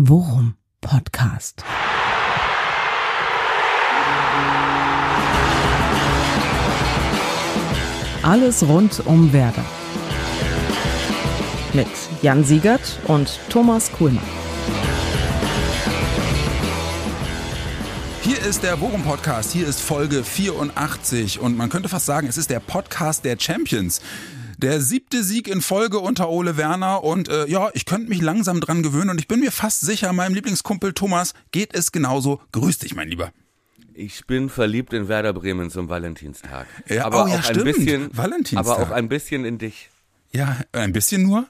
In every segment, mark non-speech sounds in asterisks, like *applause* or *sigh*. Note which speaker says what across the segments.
Speaker 1: Worum Podcast. Alles rund um Werder. Mit Jan Siegert und Thomas Kuhlmann.
Speaker 2: Hier ist der Worum Podcast, hier ist Folge 84 und man könnte fast sagen, es ist der Podcast der Champions. Der siebte Sieg in Folge unter Ole Werner und äh, ja, ich könnte mich langsam dran gewöhnen und ich bin mir fast sicher, meinem Lieblingskumpel Thomas geht es genauso. Grüß dich, mein Lieber.
Speaker 3: Ich bin verliebt in Werder Bremen zum Valentinstag.
Speaker 2: Ja,
Speaker 3: aber
Speaker 2: oh, ja,
Speaker 3: auch
Speaker 2: stimmt.
Speaker 3: ein bisschen,
Speaker 2: Valentinstag.
Speaker 3: aber auch ein bisschen in dich.
Speaker 2: Ja, ein bisschen nur.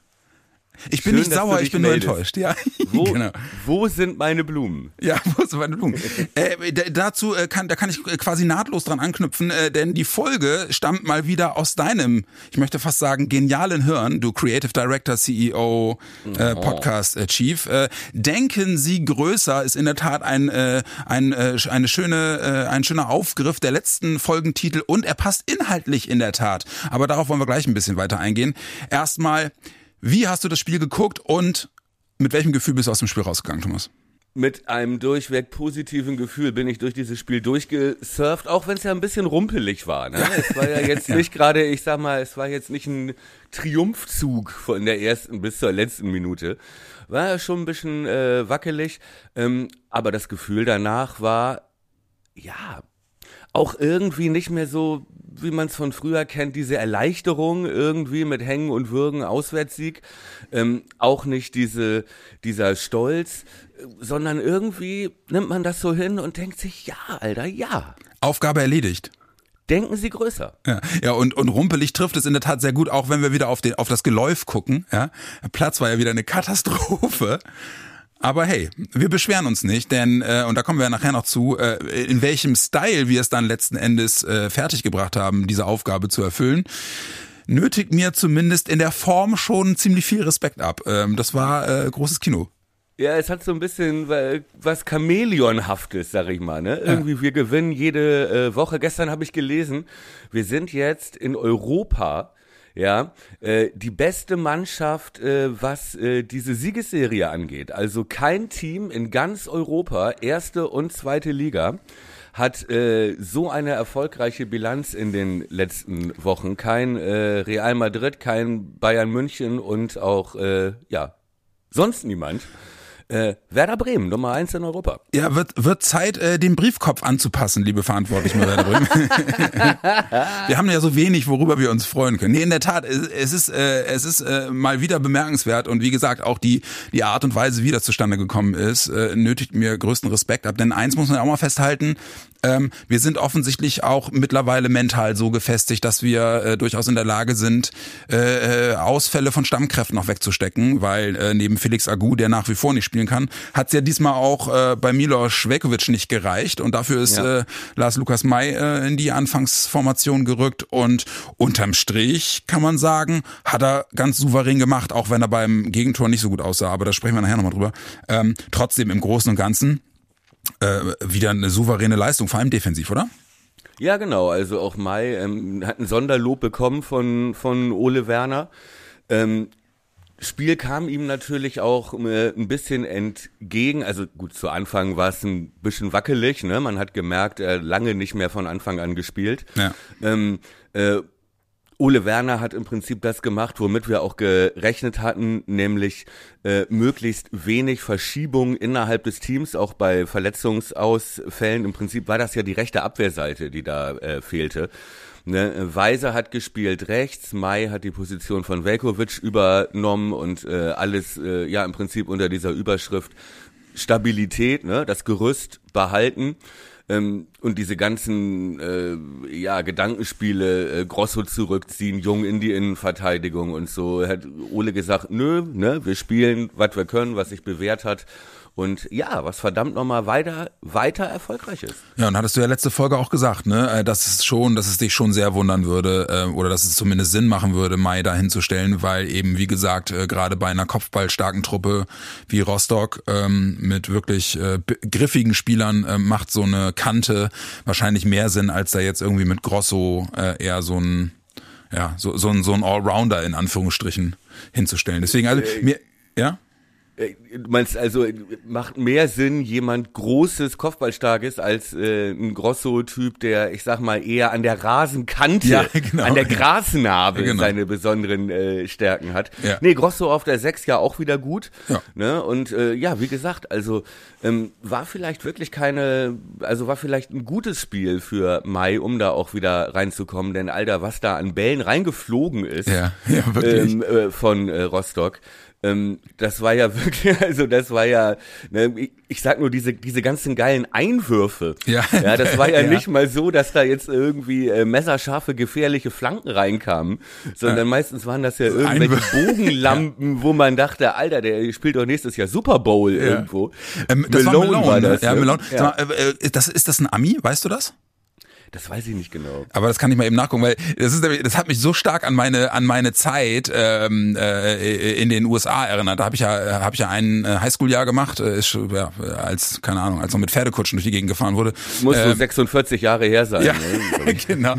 Speaker 2: Ich bin
Speaker 3: Schön,
Speaker 2: nicht sauer, ich bin nur
Speaker 3: meldest.
Speaker 2: enttäuscht. Ja,
Speaker 3: Wo, *laughs*
Speaker 2: genau.
Speaker 3: wo sind meine Blumen?
Speaker 2: Ja, *laughs* wo ist meine Blumen? *laughs* äh, dazu äh, kann, da kann ich quasi nahtlos dran anknüpfen, äh, denn die Folge stammt mal wieder aus deinem, ich möchte fast sagen, genialen Hirn, du Creative Director, CEO, äh, Podcast äh, Chief. Äh, Denken Sie größer ist in der Tat ein, äh, ein, äh, eine schöne, äh, ein schöner Aufgriff der letzten Folgentitel und er passt inhaltlich in der Tat. Aber darauf wollen wir gleich ein bisschen weiter eingehen. Erstmal, wie hast du das Spiel geguckt und mit welchem Gefühl bist du aus dem Spiel rausgegangen, Thomas?
Speaker 3: Mit einem durchweg positiven Gefühl bin ich durch dieses Spiel durchgesurft, auch wenn es ja ein bisschen rumpelig war. Ne? Es war ja jetzt *laughs* nicht gerade, ich sag mal, es war jetzt nicht ein Triumphzug von der ersten bis zur letzten Minute. War ja schon ein bisschen äh, wackelig, ähm, aber das Gefühl danach war, ja, auch irgendwie nicht mehr so, wie man es von früher kennt, diese Erleichterung irgendwie mit Hängen und Würgen, Auswärtssieg, ähm, auch nicht diese, dieser Stolz, sondern irgendwie nimmt man das so hin und denkt sich, ja, Alter, ja,
Speaker 2: Aufgabe erledigt.
Speaker 3: denken Sie größer.
Speaker 2: Ja, ja und, und rumpelig trifft es in der Tat sehr gut, auch wenn wir wieder auf, den, auf das Geläuf gucken. Ja. Der Platz war ja wieder eine Katastrophe. Aber hey, wir beschweren uns nicht, denn, äh, und da kommen wir ja nachher noch zu, äh, in welchem Style wir es dann letzten Endes äh, fertiggebracht haben, diese Aufgabe zu erfüllen, nötigt mir zumindest in der Form schon ziemlich viel Respekt ab. Ähm, das war äh, großes Kino.
Speaker 3: Ja, es hat so ein bisschen was Chamäleonhaftes, sag ich mal. Ne? Irgendwie, wir gewinnen jede äh, Woche. Gestern habe ich gelesen, wir sind jetzt in Europa, ja, äh, die beste Mannschaft, äh, was äh, diese Siegesserie angeht. Also kein Team in ganz Europa, erste und zweite Liga, hat äh, so eine erfolgreiche Bilanz in den letzten Wochen. Kein äh, Real Madrid, kein Bayern München und auch, äh, ja, sonst niemand. Äh, Werder Bremen, Nummer eins in Europa.
Speaker 2: Ja, wird, wird Zeit, äh, den Briefkopf anzupassen, liebe Verantwortlichen bei Werder Bremen. *laughs* wir haben ja so wenig, worüber wir uns freuen können. Nee, in der Tat, es es ist, äh, es ist äh, mal wieder bemerkenswert und wie gesagt, auch die, die Art und Weise, wie das zustande gekommen ist, äh, nötigt mir größten Respekt ab. Denn eins muss man ja auch mal festhalten, ähm, wir sind offensichtlich auch mittlerweile mental so gefestigt, dass wir äh, durchaus in der Lage sind, äh, äh, Ausfälle von Stammkräften noch wegzustecken, weil äh, neben Felix Agu, der nach wie vor nicht spielen kann, hat es ja diesmal auch äh, bei Milos Velkovic nicht gereicht und dafür ist
Speaker 3: Ja.
Speaker 2: äh, Lars Lukas May äh, in die Anfangsformation gerückt und unterm Strich kann man sagen, hat er ganz souverän gemacht, auch wenn er beim Gegentor nicht so gut aussah, aber da sprechen wir nachher nochmal drüber. Ähm, trotzdem im Großen und Ganzen äh, wieder eine souveräne Leistung, vor allem defensiv, oder?
Speaker 3: Ja, genau. Also auch Mai ähm, hat ein Sonderlob bekommen von, von Ole Werner. Ähm, Spiel kam ihm natürlich auch äh, ein bisschen entgegen. Also gut, zu Anfang war es ein bisschen wackelig. Ne? Man hat gemerkt, er lange nicht mehr von Anfang an gespielt.
Speaker 2: Ja.
Speaker 3: Ähm, äh, Ole Werner hat im Prinzip das gemacht, womit wir auch gerechnet hatten, nämlich äh, möglichst wenig Verschiebung innerhalb des Teams, auch bei Verletzungsausfällen. Im Prinzip war das ja die rechte Abwehrseite, die da äh, fehlte. Ne? Weiser hat gespielt rechts, Mai hat die Position von Velkovic übernommen und äh, alles äh, ja im Prinzip unter dieser Überschrift Stabilität, ne? das Gerüst behalten. Ähm, und diese ganzen äh, ja, Gedankenspiele, äh, Grosso zurückziehen, Jung in die Innenverteidigung und so, hat Ole gesagt, nö, ne, wir spielen, was wir können, was sich bewährt hat. Und ja, was verdammt nochmal weiter, weiter erfolgreich ist.
Speaker 2: Ja, und hattest du ja letzte Folge auch gesagt, ne, äh, dass es schon, dass es dich schon sehr wundern würde, äh, oder dass es zumindest Sinn machen würde, Mai da hinzustellen, weil eben, wie gesagt, äh, gerade bei einer kopfballstarken Truppe wie Rostock ähm, mit wirklich äh, griffigen Spielern äh, macht so eine Kante wahrscheinlich mehr Sinn, als da jetzt irgendwie mit Grosso äh, eher so ein, ja, so, so ein, so ein Allrounder in Anführungsstrichen hinzustellen. Deswegen, also, mir, ja?
Speaker 3: Äh, Du meinst also, macht mehr Sinn, jemand Großes, Kopfballstarkes als äh, ein Grosso-Typ, der, ich sag mal, eher an der Rasenkante,
Speaker 2: Ja, *laughs* genau.
Speaker 3: an der Grasnarbe
Speaker 2: Genau.
Speaker 3: seine besonderen äh, Stärken hat.
Speaker 2: Ja.
Speaker 3: Nee, Grosso auf der 6 ja auch wieder gut.
Speaker 2: Ja.
Speaker 3: Ne? Und äh, ja, wie gesagt, also ähm, war vielleicht wirklich keine, also war vielleicht ein gutes Spiel für Mai, um da auch wieder reinzukommen, denn Alter, was da an Bällen reingeflogen ist
Speaker 2: Ja, *laughs* ja, wirklich.
Speaker 3: ähm, äh, von äh, Rostock. Ähm, das war ja *laughs* wirklich, also das war ja, ne, ich, ich sag nur diese diese ganzen geilen Einwürfe.
Speaker 2: Ja. *laughs*
Speaker 3: ja das war ja, *laughs*
Speaker 2: Ja.
Speaker 3: nicht mal so, dass da jetzt irgendwie äh, messerscharfe gefährliche Flanken reinkamen, sondern meistens waren das ja irgendwelche
Speaker 2: Einwür-
Speaker 3: Bogenlampen, wo man dachte, Alter, der spielt doch nächstes Jahr Super Bowl irgendwo.
Speaker 2: Ähm, das war Malone,
Speaker 3: war das.
Speaker 2: Ja,
Speaker 3: ne?
Speaker 2: Malone.
Speaker 3: Ja.
Speaker 2: Mal, äh, äh, das, ist das ein Ami? Weißt du das?
Speaker 3: Das weiß ich nicht genau.
Speaker 2: Aber das kann ich mal eben nachgucken, weil das ist, das hat mich so stark an meine an meine Zeit ähm, äh, in den USA erinnert. Da habe ich ja habe ich ja ein äh, Highschool-Jahr gemacht, äh, ist ja, als keine Ahnung, als noch mit Pferdekutschen durch die Gegend gefahren wurde.
Speaker 3: Muss so
Speaker 2: Ähm,
Speaker 3: 46 Jahre her sein.
Speaker 2: ja,
Speaker 3: Ne? *laughs*
Speaker 2: genau,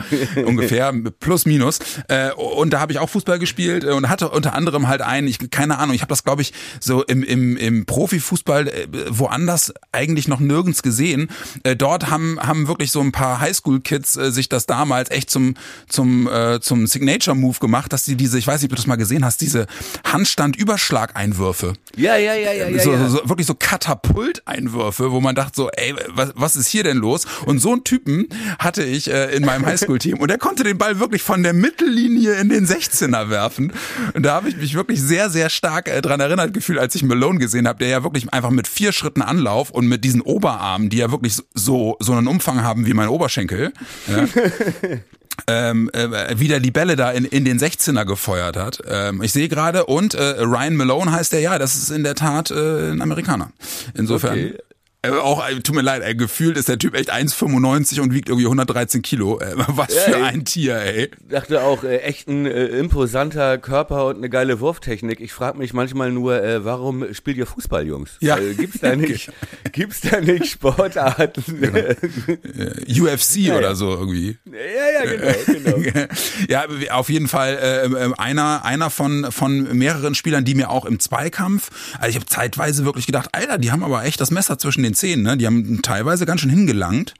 Speaker 2: ungefähr plus minus. Äh, und da habe ich auch Fußball gespielt äh, und hatte unter anderem halt einen, ich keine Ahnung, ich habe das glaube ich so im im im Profifußball äh, woanders eigentlich noch nirgends gesehen. Äh, dort haben haben wirklich so ein paar Highschool Kids äh, sich das damals echt zum zum äh, zum Signature Move gemacht, dass die diese, ich weiß nicht, ob du das mal gesehen hast, diese Handstand Überschlageinwürfe
Speaker 3: Ja, ja, ja, ja, ja.
Speaker 2: so,
Speaker 3: ja.
Speaker 2: so wirklich so Katapulteinwürfe, wo man dachte so, ey, was, was ist hier denn los? Und so einen Typen hatte ich äh, in meinem Highschool-Team und der konnte den Ball wirklich von der Mittellinie in den 16er werfen. Und da habe ich mich wirklich sehr, sehr stark äh, dran erinnert gefühlt, als ich Malone gesehen habe, der ja wirklich einfach mit vier Schritten Anlauf und mit diesen Oberarmen, die ja wirklich so so einen Umfang haben wie mein Oberschenkel. Ja, *laughs* ähm, äh, wieder die Bälle da in, in den 16er gefeuert hat. Ähm, ich sehe gerade, und äh, Ryan Malone heißt der, ja, das ist in der Tat äh, ein Amerikaner. Insofern.
Speaker 3: Okay.
Speaker 2: Äh, auch, äh, tut mir leid, ey, gefühlt ist der Typ echt 1,95 und wiegt irgendwie 113 Kilo. Äh, was
Speaker 3: Ja,
Speaker 2: für ein Tier, ey.
Speaker 3: dachte auch, äh, echt ein äh, imposanter Körper und eine geile Wurftechnik. Ich frage mich manchmal nur, äh, warum spielt ihr Fußball, Jungs?
Speaker 2: Ja.
Speaker 3: Äh, gibt's da nicht, *laughs* gibt's da nicht Sportarten? *laughs*
Speaker 2: Äh, UFC oder so irgendwie.
Speaker 3: ja, ja, genau, genau. *laughs*
Speaker 2: ja, auf jeden Fall äh, äh, einer einer von von mehreren Spielern, die mir auch im Zweikampf, also ich habe zeitweise wirklich gedacht, Alter, die haben aber echt das Messer zwischen den Zähnen, ne? Die haben teilweise ganz schön hingelangt.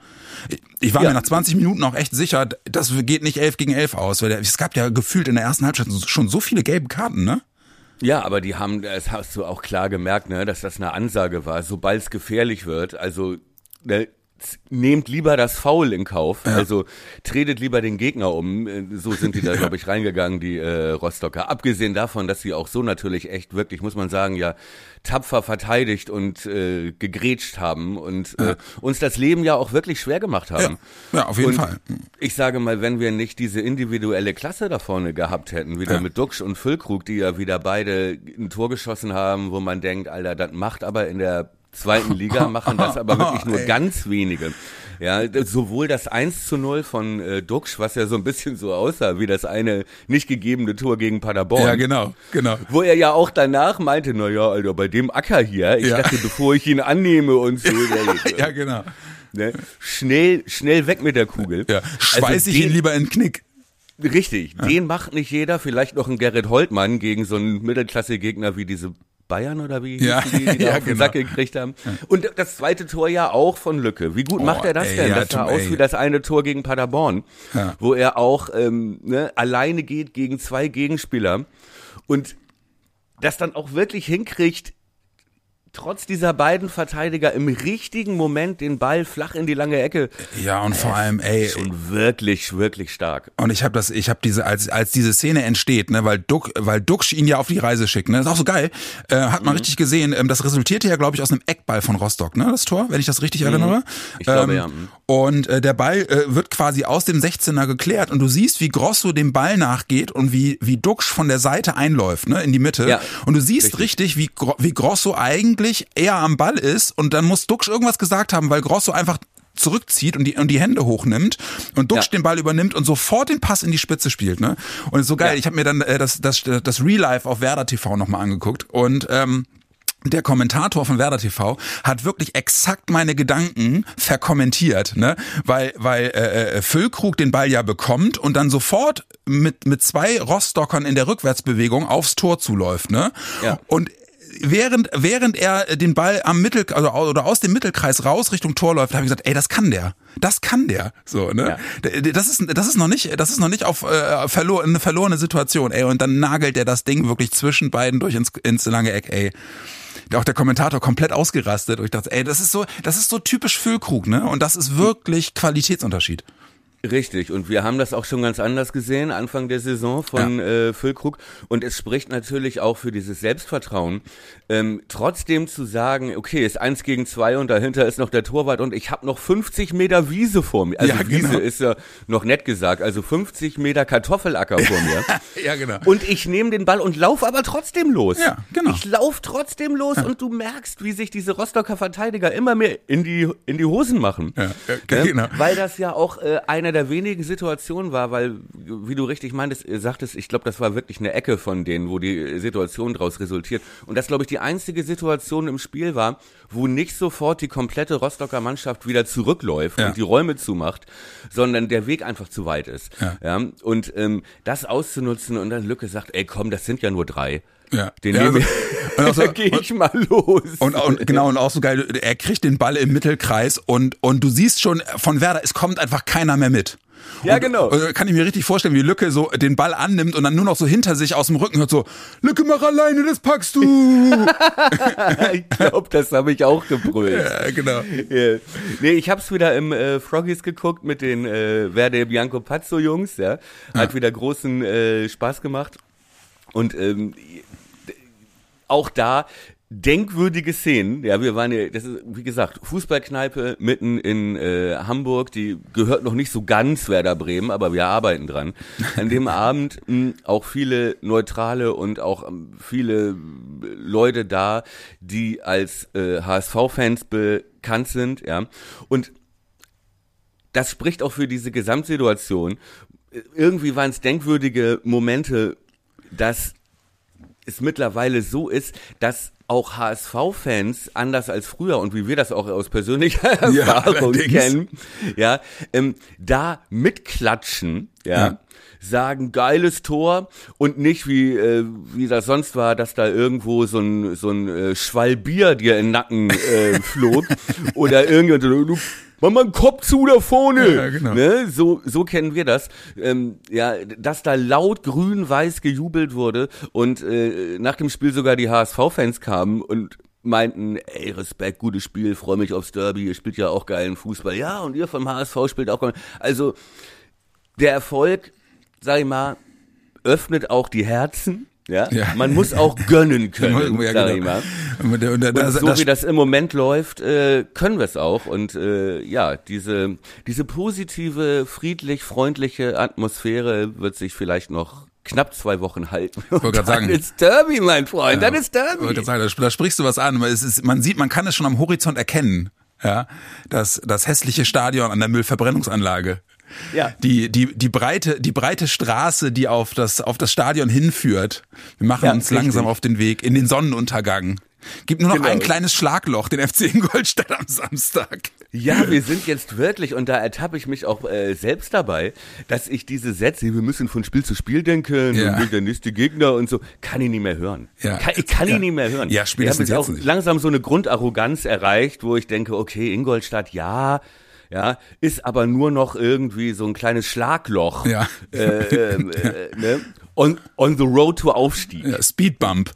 Speaker 2: Ich war
Speaker 3: Ja.
Speaker 2: mir nach 20 Minuten auch echt sicher, das geht nicht 11 gegen 11 aus, weil es gab ja gefühlt in der ersten Halbzeit schon so viele gelbe Karten, ne?
Speaker 3: Ja, aber die haben, das hast du auch klar gemerkt, ne, dass das eine Ansage war. Sobald es gefährlich wird, also ne, nehmt lieber das Foul in Kauf, also tretet lieber den Gegner um. Äh, So sind die da, *laughs* glaube ich, reingegangen, die äh, Rostocker. Abgesehen davon, dass sie auch so natürlich echt wirklich, muss man sagen, ja tapfer verteidigt und äh, gegrätscht haben und äh, uns das Leben ja auch wirklich schwer gemacht haben.
Speaker 2: Ja, ja, auf jeden
Speaker 3: und
Speaker 2: Fall.
Speaker 3: Ich sage mal, wenn wir nicht diese individuelle Klasse da vorne gehabt hätten, wieder
Speaker 2: Ja.
Speaker 3: mit Duxch und Füllkrug, die ja wieder beide ein Tor geschossen haben, wo man denkt, Alter, das macht aber in der zweiten Liga, machen das aber wirklich nur *laughs* ganz wenige. Ja, sowohl das 1 zu 0 von äh, Duxch, was ja so ein bisschen so aussah wie das eine nicht gegebene Tor gegen Paderborn.
Speaker 2: Ja, genau, genau.
Speaker 3: Wo er ja auch danach meinte, na ja, Alter, bei dem Acker hier, ich
Speaker 2: Ja.
Speaker 3: dachte, bevor ich ihn annehme und so, *laughs*
Speaker 2: Ja, genau.
Speaker 3: ne, schnell, schnell weg mit der Kugel.
Speaker 2: Ja, schweiß
Speaker 3: Also
Speaker 2: ich ihn
Speaker 3: den-
Speaker 2: lieber in den Knick.
Speaker 3: Richtig, den macht nicht jeder. Vielleicht noch ein Gerrit Holtmann gegen so einen Mittelklasse-Gegner wie diese Bayern oder wie
Speaker 2: Ja,
Speaker 3: die, die *laughs* da
Speaker 2: ja,
Speaker 3: auf den
Speaker 2: genau.
Speaker 3: Sack gekriegt haben. Und das zweite Tor ja auch von Lücke. Wie gut
Speaker 2: Oh,
Speaker 3: macht er das
Speaker 2: ey,
Speaker 3: denn?
Speaker 2: ja,
Speaker 3: das sah aus
Speaker 2: ey.
Speaker 3: wie das eine Tor gegen Paderborn,
Speaker 2: Ja.
Speaker 3: wo er auch ähm, ne, alleine geht gegen zwei Gegenspieler und das dann auch wirklich hinkriegt, trotz dieser beiden Verteidiger im richtigen Moment den Ball flach in die lange Ecke.
Speaker 2: Ja, und vor allem, ey,
Speaker 3: Schon wirklich, wirklich stark.
Speaker 2: Und ich habe das, ich habe diese, als als diese Szene entsteht, ne, weil Duck, weil Duxch ihn ja auf die Reise schickt, ne, das ist auch so geil, äh, hat
Speaker 3: Mhm.
Speaker 2: man richtig gesehen. Ähm, das resultierte ja, glaube ich, aus einem Eckball von Rostock, ne, das Tor, wenn ich das richtig erinnere.
Speaker 3: Mhm. Ich glaube,
Speaker 2: ähm,
Speaker 3: ja. Mhm.
Speaker 2: Und äh, der Ball äh, wird quasi aus dem 16er geklärt und du siehst, wie Grosso dem Ball nachgeht und wie wie Duxch von der Seite einläuft, ne, in die Mitte.
Speaker 3: Ja,
Speaker 2: und du siehst richtig, wie Gro wie Grosso eigentlich eher am Ball ist und dann muss Duxch irgendwas gesagt haben, weil Grosso einfach zurückzieht und die, und die Hände hochnimmt und Duxch
Speaker 3: Ja.
Speaker 2: den Ball übernimmt und sofort den Pass in die Spitze spielt. Ne? Und ist so geil.
Speaker 3: Ja.
Speaker 2: Ich habe mir dann äh, das, das, das Real Life auf Werder TV nochmal angeguckt und ähm, der Kommentator von Werder TV hat wirklich exakt meine Gedanken verkommentiert, ne? Weil weil äh, äh, Füllkrug den Ball ja bekommt und dann sofort mit mit zwei Rostockern in der Rückwärtsbewegung aufs Tor zuläuft, ne?
Speaker 3: Ja.
Speaker 2: Und während, während er den Ball am Mittel, also, oder aus dem Mittelkreis raus Richtung Tor läuft, habe ich gesagt, ey, das kann der. Das kann der. So, ne? Ja. Das ist, das ist noch nicht, das ist noch nicht auf äh, verlor, eine verlorene Situation, ey. Und dann nagelt er das Ding wirklich zwischen beiden durch ins, ins lange Eck, ey auch der Kommentator komplett ausgerastet. Und ich dachte, ey, das ist so, das ist so typisch Füllkrug, ne? Und das ist wirklich Qualitätsunterschied.
Speaker 3: Richtig, und wir haben das auch schon ganz anders gesehen, Anfang der Saison von ja. äh, Füllkrug. Und es spricht natürlich auch für dieses Selbstvertrauen, ähm, trotzdem zu sagen, okay, ist eins gegen zwei und dahinter ist noch der Torwart und ich habe noch 50 Meter Wiese vor mir. Also ja, Wiese genau. ist ja noch nett gesagt, also 50 Meter Kartoffelacker vor mir. *laughs*
Speaker 2: ja, genau.
Speaker 3: Und ich nehme den Ball und lauf aber trotzdem los.
Speaker 2: Ja, genau.
Speaker 3: Ich lauf trotzdem los ja. und du merkst, wie sich diese Rostocker Verteidiger immer mehr in die, in die Hosen machen. Ja, ja genau. Weil das ja auch äh, eine einer der wenigen Situationen war, weil, wie du richtig meintest, äh, sagtest, ich glaube, das war wirklich eine Ecke von denen, wo die Situation daraus resultiert. Und das, glaube ich, die einzige Situation im Spiel war, wo nicht sofort die komplette Rostocker Mannschaft wieder zurückläuft ja. und die Räume zumacht, sondern der Weg einfach zu weit ist. Ja. ja? Und ähm, das auszunutzen und dann Lücke sagt, ey komm, das sind ja nur drei.
Speaker 2: Ja.
Speaker 3: Den ja, also, so, *laughs* da gehe ich mal los.
Speaker 2: Und, und, genau, und auch so geil, er kriegt den Ball im Mittelkreis und, und du siehst schon von Werder, es kommt einfach keiner mehr mit.
Speaker 3: Ja, und, genau.
Speaker 2: Und, kann ich mir richtig vorstellen, wie Lücke so den Ball annimmt und dann nur noch so hinter sich aus dem Rücken hört so, Lücke, mach alleine, das packst du. *laughs*
Speaker 3: ich glaube, das habe ich auch gebrüllt.
Speaker 2: Ja, genau.
Speaker 3: Ja. Nee, ich habe es wieder im äh, Froggies geguckt mit den äh, Verde Bianco Pazzo Jungs, ja. Hat ja. wieder großen äh, Spaß gemacht. Und ähm, auch da denkwürdige Szenen. Ja, wir waren ja, das ist, wie gesagt, Fußballkneipe mitten in äh, Hamburg, die gehört noch nicht so ganz Werder Bremen, aber wir arbeiten dran. An dem *laughs* Abend mh, auch viele Neutrale und auch ähm, viele Leute da, die als äh, HSV-Fans bekannt sind, ja. Und das spricht auch für diese Gesamtsituation. Irgendwie waren es denkwürdige Momente, dass es mittlerweile so ist, dass auch HSV-Fans, anders als früher und wie wir das auch aus persönlicher *laughs* Erfahrung ja, kennen, ja, ähm, da mitklatschen, ja, ja, sagen geiles Tor und nicht wie äh, wie das sonst war, dass da irgendwo so ein so ein äh, Schwall Bier dir in den Nacken äh, flog *laughs* oder irgendjemand mach mal einen Kopf zu da vorne. Ja, genau. ne? so, so kennen wir das. Ähm, ja, dass da laut grün-weiß gejubelt wurde und äh, nach dem Spiel sogar die HSV-Fans kamen und meinten, ey, Respekt, gutes Spiel, freue mich aufs Derby, ihr spielt ja auch geilen Fußball. Ja, und ihr vom HSV spielt auch geil. Also, der Erfolg, sag ich mal, öffnet auch die Herzen ja? ja? Man muss auch gönnen *laughs* können, ja, sag genau. ich mal. Und, und, und, und so das, wie das im Moment läuft, äh, können wir es auch. Und äh, ja, diese, diese positive, friedlich, freundliche Atmosphäre wird sich vielleicht noch knapp zwei Wochen halten.
Speaker 2: Ich wollte gerade sagen,
Speaker 3: ist Derby, mein Freund, ja, dann ist Derby.
Speaker 2: Ich sagen, da, sprichst du was an. Es ist, man sieht, man kann es schon am Horizont erkennen. Ja, das, das hässliche Stadion an der Müllverbrennungsanlage. Ja. Die, die, die breite, die breite Straße, die auf das, auf das Stadion hinführt. Wir machen ja, uns richtig. langsam auf den Weg in den Sonnenuntergang. Gibt nur noch genau. ein kleines Schlagloch, den FC Ingolstadt am Samstag.
Speaker 3: Ja, wir sind jetzt wirklich, und da ertappe ich mich auch äh, selbst dabei, dass ich diese Sätze, wir müssen von Spiel zu Spiel denken ja. und der nächste Gegner und so, kann ich nicht mehr hören. Ja. Kann, ich kann ja. ich nicht mehr hören.
Speaker 2: Ja, spätestens
Speaker 3: ich habe jetzt auch langsam so eine Grundarroganz erreicht, wo ich denke, okay, Ingolstadt, ja, ja, ist aber nur noch irgendwie so ein kleines Schlagloch.
Speaker 2: Ja.
Speaker 3: Äh, äh, äh, ne? on, on the road to Aufstieg.
Speaker 2: Ja, Speedbump.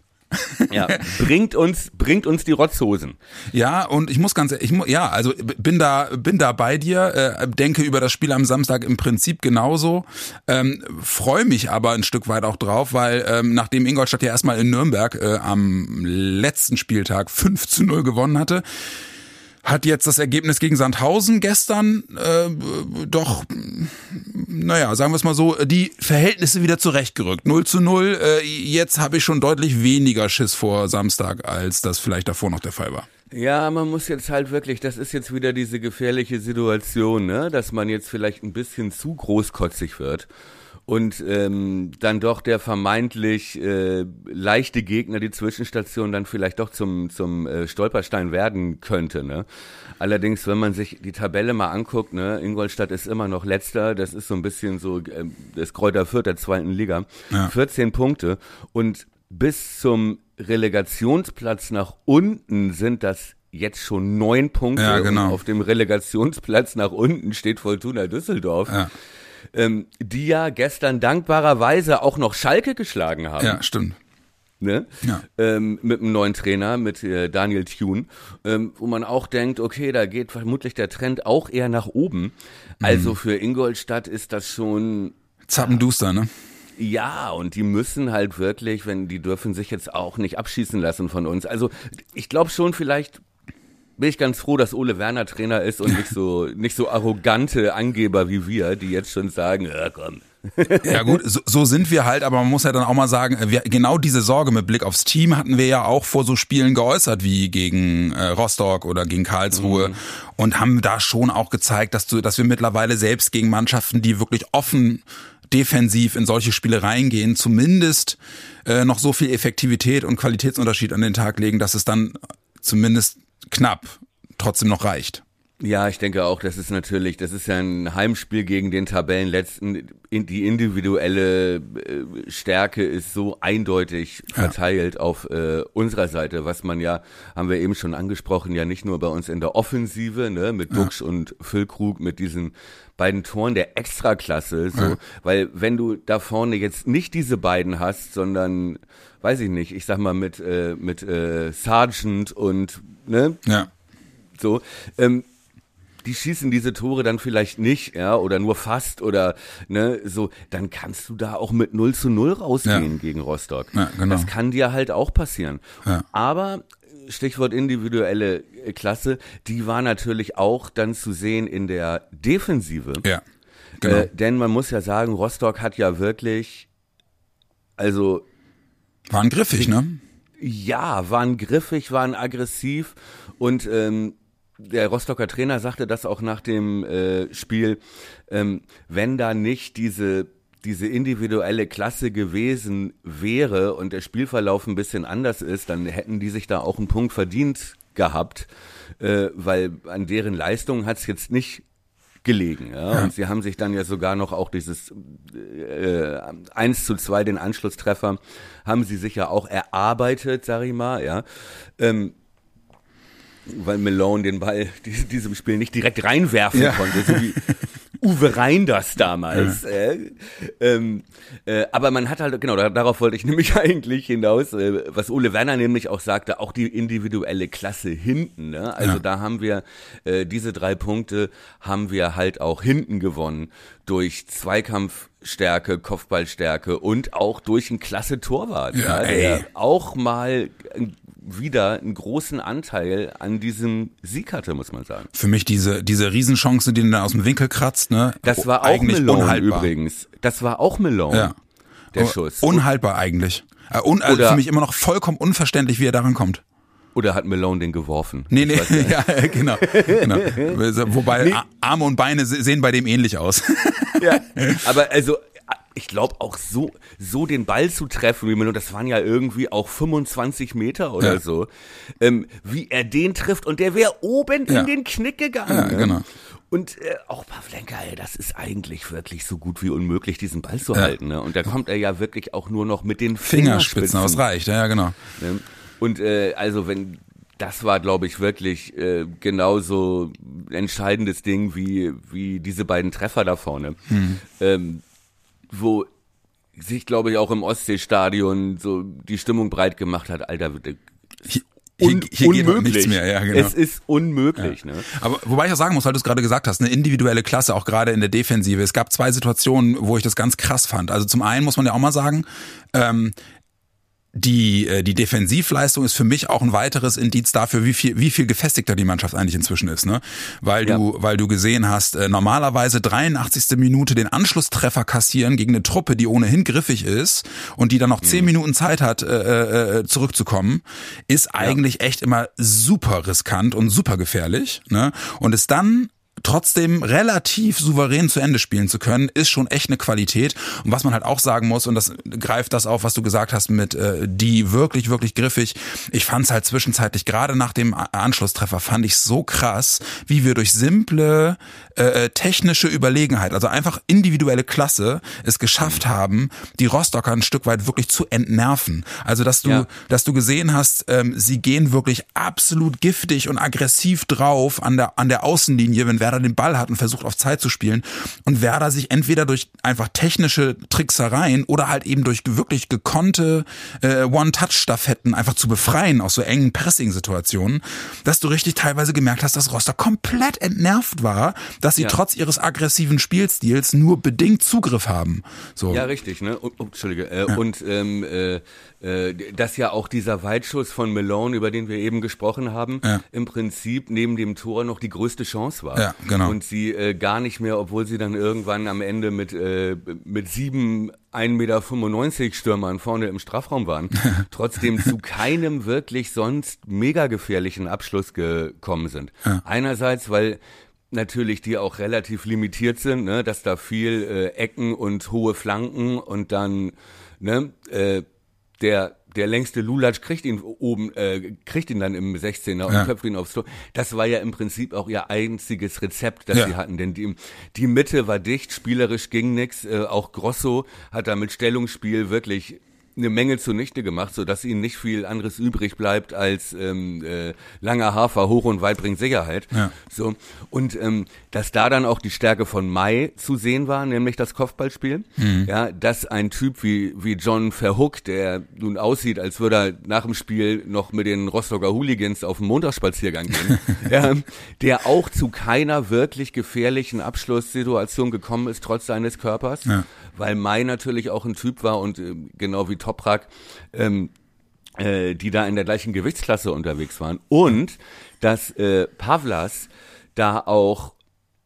Speaker 3: ja, bringt uns, bringt uns die Rotzhosen.
Speaker 2: Ja, und ich muss ganz, ich mu ja, also bin da, bin da bei dir, äh, denke über das Spiel am Samstag im Prinzip genauso, ähm, freue mich aber ein Stück weit auch drauf, weil ähm, nachdem Ingolstadt ja erstmal in Nürnberg äh, am letzten Spieltag 5 zu 0 gewonnen hatte, hat jetzt das Ergebnis gegen Sandhausen gestern äh, doch, naja, sagen wir es mal so, die Verhältnisse wieder zurechtgerückt. 0 zu 0, äh, jetzt habe ich schon deutlich weniger Schiss vor Samstag, als das vielleicht davor noch der Fall war.
Speaker 3: Ja, man muss jetzt halt wirklich, das ist jetzt wieder diese gefährliche Situation, ne, dass man jetzt vielleicht ein bisschen zu großkotzig wird und ähm, dann doch der vermeintlich äh, leichte Gegner, die Zwischenstation, dann vielleicht doch zum, zum äh, Stolperstein werden könnte. Ne? Allerdings, wenn man sich die Tabelle mal anguckt, ne, Ingolstadt ist immer noch letzter, das ist so ein bisschen so äh, das Kräuter Fürth der zweiten Liga. Ja. 14 Punkte und bis zum Relegationsplatz nach unten sind das jetzt schon neun Punkte.
Speaker 2: Ja, genau.
Speaker 3: Auf dem Relegationsplatz nach unten steht Fortuna Düsseldorf.
Speaker 2: Ja.
Speaker 3: Ähm, die ja gestern dankbarerweise auch noch Schalke geschlagen haben.
Speaker 2: Ja, stimmt.
Speaker 3: Ne?
Speaker 2: Ja.
Speaker 3: Ähm, mit einem neuen Trainer, mit äh, Daniel Thune, ähm, wo man auch denkt, okay, da geht vermutlich der Trend auch eher nach oben.
Speaker 2: Mhm.
Speaker 3: Also für Ingolstadt ist das schon
Speaker 2: Zappenduster, ne?
Speaker 3: ja, und die müssen halt wirklich, wenn die dürfen sich jetzt auch nicht abschießen lassen von uns. Also ich glaube schon, vielleicht bin ich ganz froh, dass Ole Werner Trainer ist und nicht so *laughs* nicht so arrogante Angeber wie wir, die jetzt schon sagen, ja komm.
Speaker 2: Ja gut, so, so sind wir halt, aber man muss ja dann auch mal sagen, wir, genau diese Sorge mit Blick aufs Team hatten wir ja auch vor so Spielen geäußert wie gegen äh, Rostock oder gegen Karlsruhe
Speaker 3: Mhm.
Speaker 2: und haben da schon auch gezeigt, dass du, dass wir mittlerweile selbst gegen Mannschaften, die wirklich offen defensiv in solche Spiele reingehen, zumindest äh, noch so viel Effektivität und Qualitätsunterschied an den Tag legen, dass es dann zumindest knapp trotzdem noch reicht.
Speaker 3: Ja, ich denke auch, das ist natürlich, das ist ja ein Heimspiel gegen den Tabellenletzten. Die individuelle äh, Stärke ist so eindeutig verteilt auf äh, unserer Seite, was man ja, haben wir eben schon angesprochen, ja nicht nur bei uns in der Offensive, ne, mit Duxch und Füllkrug, mit diesen beiden Toren der Extraklasse, so, weil wenn du da vorne jetzt nicht diese beiden hast, sondern, weiß ich nicht, ich sag mal mit, äh, mit äh, Sargent und, ne,
Speaker 2: Ja.
Speaker 3: so, ähm, die schießen diese Tore dann vielleicht nicht, ja, oder nur fast oder ne, so, dann kannst du da auch mit 0 zu 0 rausgehen
Speaker 2: Ja.
Speaker 3: gegen Rostock.
Speaker 2: Ja, genau.
Speaker 3: Das kann dir halt auch passieren.
Speaker 2: Ja.
Speaker 3: Aber Stichwort individuelle äh, Klasse, die war natürlich auch dann zu sehen in der Defensive.
Speaker 2: Ja. Genau.
Speaker 3: Äh, denn man muss ja sagen, Rostock hat ja wirklich, also
Speaker 2: Waren griffig, ne?
Speaker 3: ja, waren griffig, waren aggressiv und ähm, der Rostocker Trainer sagte das auch nach dem äh, Spiel, ähm, wenn da nicht diese diese individuelle Klasse gewesen wäre und der Spielverlauf ein bisschen anders ist, dann hätten die sich da auch einen Punkt verdient gehabt, äh, weil an deren Leistung hat's jetzt nicht gelegen. Ja? Und sie haben sich dann ja sogar noch auch dieses äh, 1 zu 2, den Anschlusstreffer, haben sie sich ja auch erarbeitet, sag ich mal, ja. Ähm, weil Malone den Ball *laughs* dies- diesem Spiel nicht direkt reinwerfen
Speaker 2: Ja.
Speaker 3: konnte, so wie *laughs* Uwe Reinders damals. Äh, ähm, äh, aber man hat halt, genau, da, darauf wollte ich *laughs* nämlich eigentlich hinaus, äh, was Ole Werner nämlich auch sagte, auch die individuelle Klasse hinten. Ne? Also
Speaker 2: Ja.
Speaker 3: da haben wir äh, diese drei Punkte haben wir halt auch hinten gewonnen durch Zweikampfstärke, Kopfballstärke und auch durch einen klasse Torwart,
Speaker 2: Ja,
Speaker 3: ja, der
Speaker 2: ey.
Speaker 3: auch mal äh, wieder einen großen Anteil an diesem Sieg hatte, muss man sagen.
Speaker 2: Für mich diese, diese Riesenchance, die ihn dann aus dem Winkel kratzt, ne?
Speaker 3: Das war auch
Speaker 2: eigentlich
Speaker 3: Malone
Speaker 2: unhaltbar.
Speaker 3: übrigens. Das war auch Malone,
Speaker 2: Ja.
Speaker 3: der Schuss.
Speaker 2: Unhaltbar eigentlich. Äh, un, also
Speaker 3: Oder-
Speaker 2: für mich immer noch vollkommen unverständlich, wie er daran kommt.
Speaker 3: Oder hat Malone den geworfen?
Speaker 2: Nee, nee, *laughs* ja, genau. genau. *laughs* Wobei A- Arme und Beine se- sehen bei dem ähnlich aus.
Speaker 3: Ja, *laughs* aber also ich glaube auch so so den Ball zu treffen, wie Malone, das waren ja irgendwie auch 25 Meter oder
Speaker 2: Ja.
Speaker 3: so, ähm, wie er den trifft und der wäre oben
Speaker 2: Ja.
Speaker 3: in den Knick gegangen.
Speaker 2: Ja,
Speaker 3: ne?
Speaker 2: genau.
Speaker 3: Und äh, auch Pavlenka, ey, das ist eigentlich wirklich so gut wie unmöglich, diesen Ball zu halten. Ne? Und da kommt er ja wirklich auch nur noch mit den
Speaker 2: Fingerspitzen aus
Speaker 3: Fingerspitzen.
Speaker 2: reicht, ja, ja, genau.
Speaker 3: Ne? Und äh, also wenn das war, glaube ich, wirklich äh, genauso entscheidendes Ding wie wie diese beiden Treffer da vorne, ähm, wo sich, glaube ich, auch im Ostseestadion so die Stimmung breit gemacht hat. Alter,
Speaker 2: Hier, hier, hier geht
Speaker 3: unmöglich.
Speaker 2: nichts mehr, ja, genau.
Speaker 3: Es ist unmöglich. Ne?
Speaker 2: Aber wobei ich auch sagen muss, weil du es gerade gesagt hast, eine individuelle Klasse, auch gerade in der Defensive. Es gab zwei Situationen, wo ich das ganz krass fand. Also zum einen muss man ja auch mal sagen, ähm, die, äh, die Defensivleistung ist für mich auch ein weiteres Indiz dafür, wie viel, wie viel gefestigter die Mannschaft eigentlich inzwischen ist, ne? Weil du, weil du gesehen hast, äh, normalerweise 83. Minute den Anschlusstreffer kassieren gegen eine Truppe, die ohnehin griffig ist und die dann noch 10 Minuten Zeit hat, äh, äh, zurückzukommen, ist eigentlich echt immer super riskant und super gefährlich, ne? Und es dann trotzdem relativ souverän zu Ende spielen zu können, ist schon echt eine Qualität. Und was man halt auch sagen muss, und das greift das auf, was du gesagt hast mit äh, die wirklich, wirklich griffig. Ich fand es halt zwischenzeitlich, gerade nach dem Anschlusstreffer, fand ich so krass, wie wir durch simple äh, äh, technische Überlegenheit, also einfach individuelle Klasse, es geschafft haben, die Rostocker ein Stück weit wirklich zu entnerven. Also dass du, ja. dass du gesehen hast, ähm, sie gehen wirklich absolut giftig und aggressiv drauf an der an der Außenlinie, wenn Werder den Ball hat und versucht auf Zeit zu spielen und Werder sich entweder durch einfach technische Tricksereien oder halt eben durch wirklich gekonnte äh, One-Touch-Staffetten einfach zu befreien aus so engen Pressing-Situationen, dass du richtig teilweise gemerkt hast, dass Rostock komplett entnervt war, dass sie ja. trotz ihres aggressiven Spielstils nur bedingt Zugriff haben. So.
Speaker 3: Ja, richtig, ne? Oh, oh, Entschuldige. Äh, ja. Und ähm, äh, äh, dass ja auch dieser Weitschuss von Malone, über den wir eben gesprochen haben, ja. im Prinzip neben dem Tor noch die größte Chance war.
Speaker 2: Ja, genau.
Speaker 3: Und sie äh, gar nicht mehr, obwohl sie dann irgendwann am Ende mit, äh, mit sieben 1,95 Meter Stürmern vorne im Strafraum waren, *laughs* trotzdem zu keinem wirklich sonst mega gefährlichen Abschluss gekommen sind. Ja. Einerseits, weil natürlich die auch relativ limitiert sind, ne, dass da viel äh, Ecken und hohe Flanken und dann ne, äh, der der längste Lulatsch kriegt ihn oben, äh, kriegt ihn dann im 16er und ja. köpft ihn aufs Tor. Das war ja im Prinzip auch ihr einziges Rezept, das ja. sie hatten, denn die, die Mitte war dicht, spielerisch ging nix. Äh, auch Grosso hat da mit Stellungsspiel wirklich eine Menge zunichte gemacht, so dass ihnen nicht viel anderes übrig bleibt als ähm, äh, langer Hafer hoch und weit bringt Sicherheit. Ja. So und ähm, dass da dann auch die Stärke von Mai zu sehen war, nämlich das Kopfballspiel. Mhm. Ja, dass ein Typ wie wie John Verhook, der nun aussieht, als würde er nach dem Spiel noch mit den Rostocker Hooligans auf den Montagsspaziergang gehen, *laughs* ja, der auch zu keiner wirklich gefährlichen Abschlusssituation gekommen ist trotz seines Körpers, ja. weil Mai natürlich auch ein Typ war und äh, genau wie Toprak, ähm, äh, die da in der gleichen Gewichtsklasse unterwegs waren. Und dass äh, Pavlas da auch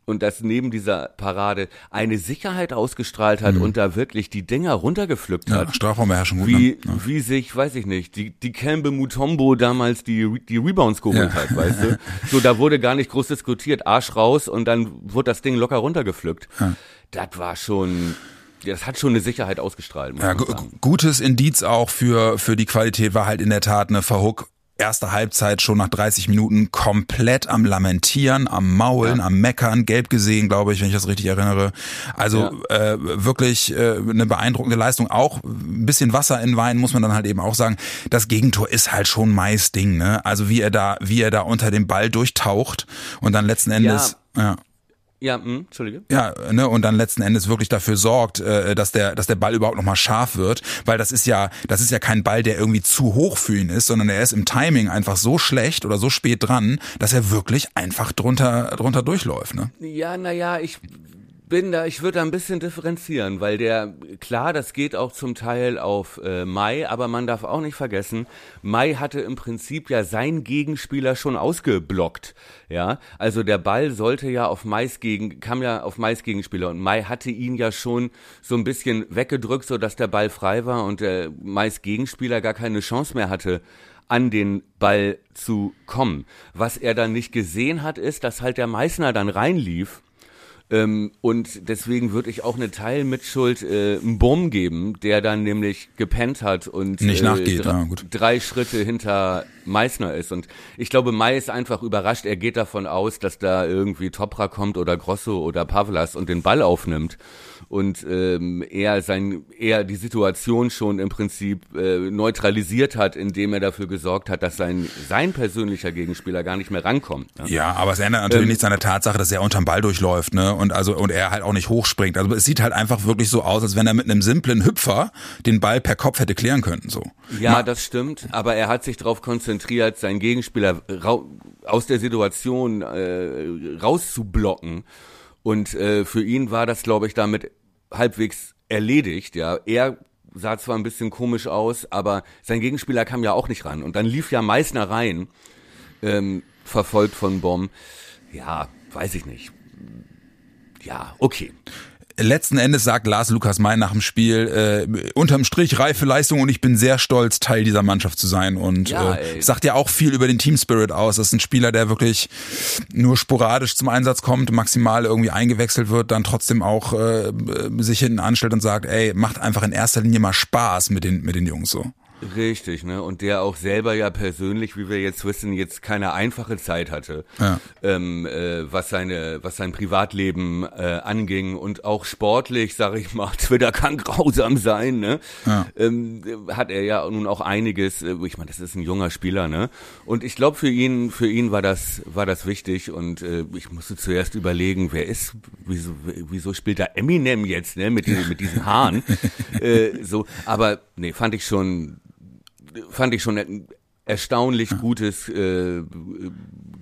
Speaker 3: und das neben dieser Parade eine Sicherheit ausgestrahlt hat mhm. und da wirklich die Dinger runtergepflückt hat.
Speaker 2: Ja, Strafraumbeherrschung gut.
Speaker 3: Wie, ne? wie sich, weiß ich nicht, die, die Kembe Mutombo damals die, die Rebounds geholt ja. hat, weißt du? *laughs* So, da wurde gar nicht groß diskutiert, Arsch raus und dann wurde das Ding locker runtergepflückt. Ja. Das war schon, das hat schon eine Sicherheit ausgestrahlt.
Speaker 2: Ja, gutes Indiz auch für, für die Qualität war halt in der Tat eine Verhook erste Halbzeit schon nach 30 Minuten komplett am Lamentieren, am Maulen, ja. am Meckern, gelb gesehen, glaube ich, wenn ich das richtig erinnere. Also ja. äh, wirklich äh, eine beeindruckende Leistung. Auch ein bisschen Wasser in Wein, muss man dann halt eben auch sagen. Das Gegentor ist halt schon Mais Ding, ne? Also wie er da, wie er da unter dem Ball durchtaucht und dann letzten Endes. Ja. Ja.
Speaker 3: Mh, hm, Entschuldige.
Speaker 2: Ja, ne, und dann letzten Endes wirklich dafür sorgt, äh, dass der, dass der Ball überhaupt nochmal scharf wird, weil das ist ja, das ist ja kein Ball, der irgendwie zu hoch für ihn ist, sondern er ist im Timing einfach so schlecht oder so spät dran, dass er wirklich einfach drunter, drunter durchläuft, ne?
Speaker 3: Ja, naja, ich bin da, ich würde da ein bisschen differenzieren, weil der, klar, das geht auch zum Teil auf äh, Mai, aber man darf auch nicht vergessen, Mai hatte im Prinzip ja seinen Gegenspieler schon ausgeblockt, ja, also der Ball sollte ja auf Mais gegen, kam ja auf Mais Gegenspieler und Mai hatte ihn ja schon so ein bisschen weggedrückt, so dass der Ball frei war und der Mais Gegenspieler gar keine Chance mehr hatte, an den Ball zu kommen. Was er dann nicht gesehen hat, ist, dass halt der Meißner dann reinlief ähm, und deswegen würde ich auch eine Teilmitschuld äh, Bumm geben, der dann nämlich gepennt hat und
Speaker 2: nicht
Speaker 3: äh,
Speaker 2: nachgeht.
Speaker 3: Drei,
Speaker 2: ja,
Speaker 3: drei Schritte hinter Meißner ist. Und ich glaube, Mai ist einfach überrascht. Er geht davon aus, dass da irgendwie Topra kommt oder Grosso oder Pavlas und den Ball aufnimmt und ähm, er sein er die Situation schon im Prinzip äh, neutralisiert hat, indem er dafür gesorgt hat, dass sein sein persönlicher Gegenspieler gar nicht mehr rankommt.
Speaker 2: Ne? Ja, aber es ändert natürlich ähm, nichts an der Tatsache, dass er unterm Ball durchläuft, ne? Und also und er halt auch nicht hochspringt. Also es sieht halt einfach wirklich so aus, als wenn er mit einem simplen Hüpfer den Ball per Kopf hätte klären können. So.
Speaker 3: Ja, Ma das stimmt. Aber er hat sich darauf konzentriert, seinen Gegenspieler aus der Situation äh, rauszublocken. Und äh, für ihn war das, glaube ich, damit halbwegs erledigt. Ja, er sah zwar ein bisschen komisch aus, aber sein Gegenspieler kam ja auch nicht ran. Und dann lief ja Meißner rein, ähm, verfolgt von Bomb. Ja, weiß ich nicht. Ja, okay
Speaker 2: letzten Endes sagt Lars Lukas May nach dem Spiel, äh, unterm Strich reife Leistung und ich bin sehr stolz, Teil dieser Mannschaft zu sein. Und
Speaker 3: Ja,
Speaker 2: äh, sagt ja auch viel über den Team Spirit aus. Das ist ein Spieler, der wirklich nur sporadisch zum Einsatz kommt, maximal irgendwie eingewechselt wird, dann trotzdem auch äh, sich hinten anstellt und sagt, ey, macht einfach in erster Linie mal Spaß mit den, mit den Jungs so.
Speaker 3: Richtig, ne? Und der auch selber ja persönlich, wie wir jetzt wissen, jetzt keine einfache Zeit hatte,
Speaker 2: Ja.
Speaker 3: ähm, äh, was seine, was sein Privatleben äh, anging und auch sportlich, sage ich mal, *laughs* Twitter kann grausam sein, ne?
Speaker 2: Ja.
Speaker 3: Ähm, hat er ja nun auch einiges. äh, Ich meine, das ist ein junger Spieler, ne? Und ich glaube, für ihn, für ihn war das, war das wichtig. Und äh, ich musste zuerst überlegen, wer ist, wieso, wieso spielt da Eminem jetzt, ne? Mit, diesen- mit diesen Haaren, *laughs* äh, so. Aber nee, fand ich schon fand ich schon ein erstaunlich gutes äh,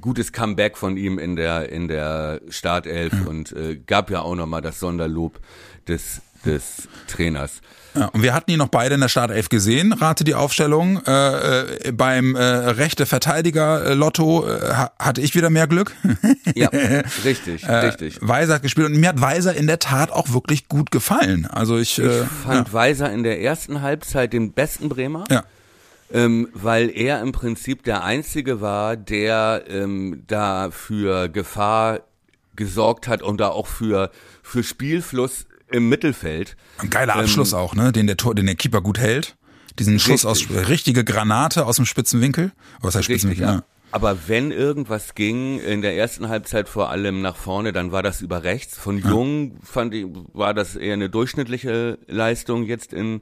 Speaker 3: gutes Comeback von ihm in der in der Startelf und äh, gab ja auch noch mal das Sonderlob des des Trainers.
Speaker 2: Ja, und wir hatten ihn noch beide in der Startelf gesehen. Rate die Aufstellung. Äh, äh, beim äh, rechte Verteidiger äh, Lotto äh, ha- hatte ich wieder mehr Glück.
Speaker 3: Ja, *laughs* richtig,
Speaker 2: Äh,
Speaker 3: richtig.
Speaker 2: Weiser hat gespielt und mir hat Weiser in der Tat auch wirklich gut gefallen. Also ich,
Speaker 3: Ich fand Weiser in der ersten Halbzeit den besten Bremer.
Speaker 2: ja.
Speaker 3: Ähm, weil er im Prinzip der Einzige war, der ähm, da für Gefahr gesorgt hat und da auch für, für Spielfluss im Mittelfeld.
Speaker 2: Ein geiler Abschluss auch, ne? Den der Tor, den der Keeper gut hält. Diesen Schuss aus
Speaker 3: Richtig.
Speaker 2: richtige Granate aus dem spitzen Winkel. Was heißt spitzen
Speaker 3: Richtig, ja. Aber wenn irgendwas ging, in der ersten Halbzeit vor allem nach vorne, dann war das über rechts. Von Jung fand ich, war das eher eine durchschnittliche Leistung jetzt in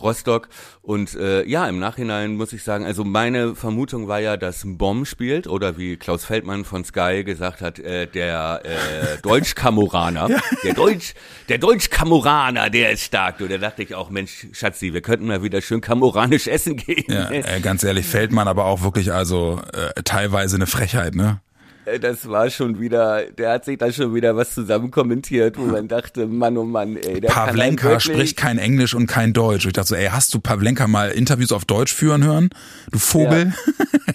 Speaker 3: Rostock. Und äh, ja, im Nachhinein muss ich sagen, also meine Vermutung war ja, dass Bomb spielt oder wie Klaus Feldmann von Sky gesagt hat, äh, der äh, *laughs* Deutsch-Kamoraner, der Deutsch, der Deutsch-Kamoraner, der ist stark. Du, da dachte ich auch, Mensch, Schatzi, wir könnten mal wieder schön kamoranisch essen gehen.
Speaker 2: Ja, äh, ganz ehrlich, Feldmann aber auch wirklich also äh, teilweise eine Frechheit, ne?
Speaker 3: Äh, Das war schon wieder, der hat sich da schon wieder was zusammen kommentiert, wo man dachte, Mann, oh Mann, ey, der
Speaker 2: Pavlenka
Speaker 3: einen
Speaker 2: spricht kein Englisch und kein Deutsch. Ich dachte so, ey, hast du Pavlenka mal Interviews auf Deutsch führen hören? Du Vogel.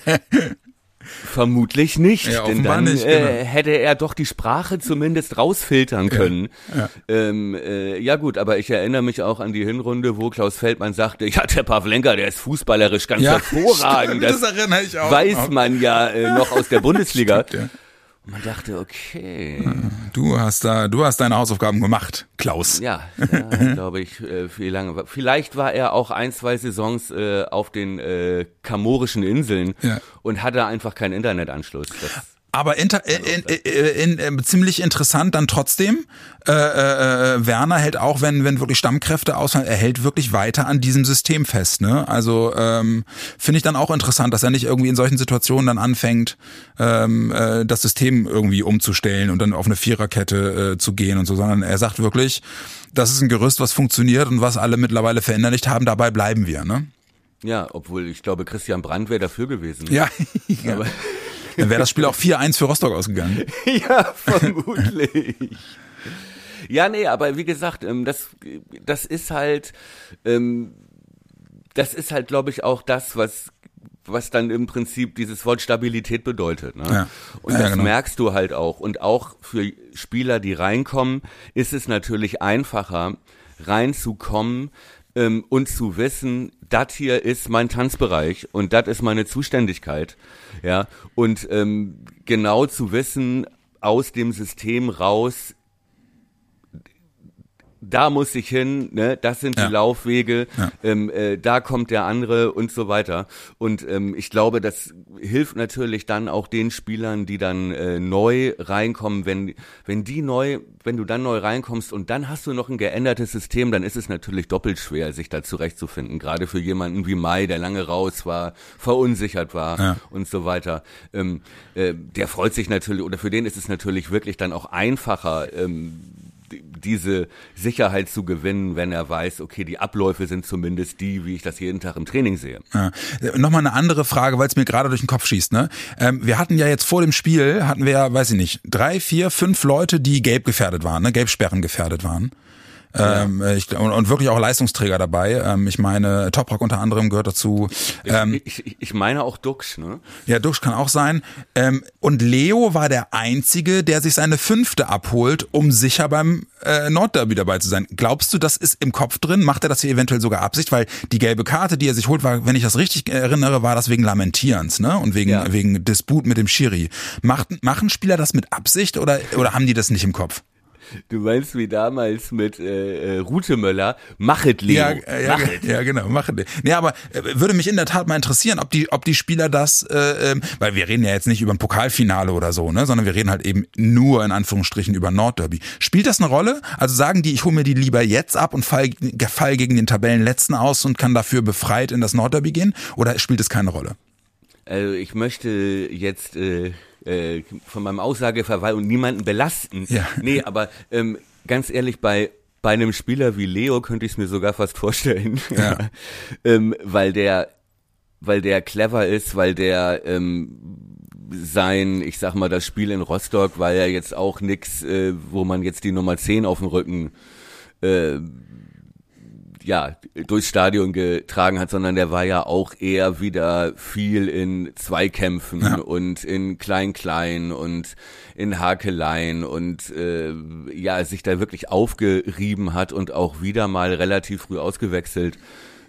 Speaker 2: *laughs*
Speaker 3: Vermutlich nicht,
Speaker 2: Ja,
Speaker 3: denn dann
Speaker 2: nicht,
Speaker 3: äh,
Speaker 2: genau.
Speaker 3: hätte er doch die Sprache zumindest rausfiltern können.
Speaker 2: ja.
Speaker 3: Ähm, äh, ja gut, aber ich erinnere mich auch an die Hinrunde, wo Klaus Feldmann sagte, ja, der Pavlenka, der ist fußballerisch ganz hervorragend.
Speaker 2: stimmt, das erinnere ich auch.
Speaker 3: weiß man ja äh, noch aus der *laughs* Bundesliga.
Speaker 2: Stimmt, ja.
Speaker 3: Man dachte, okay,
Speaker 2: Du hast da, du hast deine Hausaufgaben gemacht, Klaus.
Speaker 3: Ja, ja *laughs* glaube ich, äh, viel lange. Vielleicht war er auch ein, zwei Saisons äh, auf den äh, Kamorischen Inseln
Speaker 2: Ja.
Speaker 3: und hatte einfach keinen Internetanschluss. Das,
Speaker 2: Aber inter, äh, in, in, in, in, ziemlich interessant dann trotzdem. Äh, äh, Werner hält auch, wenn wenn wirklich Stammkräfte ausfallen, er hält wirklich weiter an diesem System fest. Ne? Also ähm, finde ich dann auch interessant, dass er nicht irgendwie in solchen Situationen dann anfängt, ähm, äh, das System irgendwie umzustellen und dann auf eine Viererkette äh, zu gehen und so, sondern er sagt wirklich, das ist ein Gerüst, was funktioniert und was alle mittlerweile verinnerlicht haben. Dabei bleiben wir. Ne?
Speaker 3: ja, obwohl ich glaube, Christian Brandt wäre dafür gewesen.
Speaker 2: Ja. *laughs* ja. Dann wäre das Spiel auch 4-1 für Rostock ausgegangen. *laughs*
Speaker 3: ja, vermutlich. Ja, nee, aber wie gesagt, ähm, das, das ist halt, ähm, das ist halt, glaube ich, auch das, was was dann im Prinzip dieses Wort Stabilität bedeutet. Ne?
Speaker 2: Ja.
Speaker 3: Und
Speaker 2: Ja,
Speaker 3: das
Speaker 2: genau.
Speaker 3: merkst du halt auch. Und auch für Spieler, die reinkommen, ist es natürlich einfacher, reinzukommen ähm, und zu wissen, das hier ist mein Tanzbereich und das ist meine Zuständigkeit. Ja, und ähm, genau zu wissen, aus dem System raus, da muss ich hin, ne? das sind
Speaker 2: Ja.
Speaker 3: die Laufwege,
Speaker 2: Ja.
Speaker 3: ähm, äh, da kommt der andere und so weiter. Und ähm, ich glaube, das hilft natürlich dann auch den Spielern, die dann äh, neu reinkommen, wenn, wenn die neu, wenn du dann neu reinkommst und dann hast du noch ein geändertes System, dann ist es natürlich doppelt schwer, sich da zurechtzufinden. Gerade für jemanden wie Mai, der lange raus war, verunsichert war
Speaker 2: Ja.
Speaker 3: und so weiter. Ähm, äh, der freut sich natürlich, oder für den ist es natürlich wirklich dann auch einfacher, ähm, diese Sicherheit zu gewinnen, wenn er weiß, okay, die Abläufe sind zumindest die, wie ich das jeden Tag im Training sehe.
Speaker 2: Ja. Nochmal eine andere Frage, weil es mir gerade durch den Kopf schießt. Ne? Ähm, wir hatten ja jetzt vor dem Spiel, hatten wir ja, weiß ich nicht, drei, vier, fünf Leute, die gelb gefährdet waren, ne? Gelbsperren gefährdet waren. Ähm, ich, und, und wirklich auch Leistungsträger dabei. Ähm, ich meine, Toprak unter anderem gehört dazu.
Speaker 3: Ähm, ich, ich, ich meine auch Dux, ne?
Speaker 2: Ja, Dux kann auch sein. Ähm, und Leo war der Einzige, der sich seine fünfte abholt, um sicher beim äh, Nordderby dabei zu sein. Glaubst du, das ist im Kopf drin? Macht er das hier eventuell sogar Absicht? Weil die gelbe Karte, die er sich holt, war, wenn ich das richtig erinnere, war das wegen Lamentierens, ne? Und wegen, ja. wegen Disput mit dem Schiri. Macht, machen Spieler das mit Absicht oder, oder haben die das nicht im Kopf?
Speaker 3: Du meinst wie damals mit äh, äh Rutemöller, machet Leo.
Speaker 2: Ja, ja, machet. ja genau, machet. Nee, aber äh, würde mich in der Tat mal interessieren, ob die, ob die Spieler das, äh, äh, weil wir reden ja jetzt nicht über ein Pokalfinale oder so, ne, sondern wir reden halt eben nur in Anführungsstrichen über Nordderby. Spielt das eine Rolle? Also sagen die, ich hole mir die lieber jetzt ab und fall, fall gegen den Tabellenletzten aus und kann dafür befreit in das Nordderby gehen? Oder spielt es keine Rolle?
Speaker 3: Also ich möchte jetzt äh, äh, von meinem Aussageverweil und niemanden belasten. Ja. Nee, aber ähm, ganz ehrlich, bei bei einem Spieler wie Leo könnte ich es mir sogar fast vorstellen, ja. *laughs* ähm, weil der weil der clever ist, weil der ähm, sein, ich sag mal, das Spiel in Rostock war ja jetzt auch nix, äh, wo man jetzt die Nummer 10 auf dem Rücken äh, ja, durchs Stadion getragen hat, sondern der war ja auch eher wieder viel in Zweikämpfen ja. und in Klein-Klein und in Hakeleien und äh, ja, sich da wirklich aufgerieben hat und auch wieder mal relativ früh ausgewechselt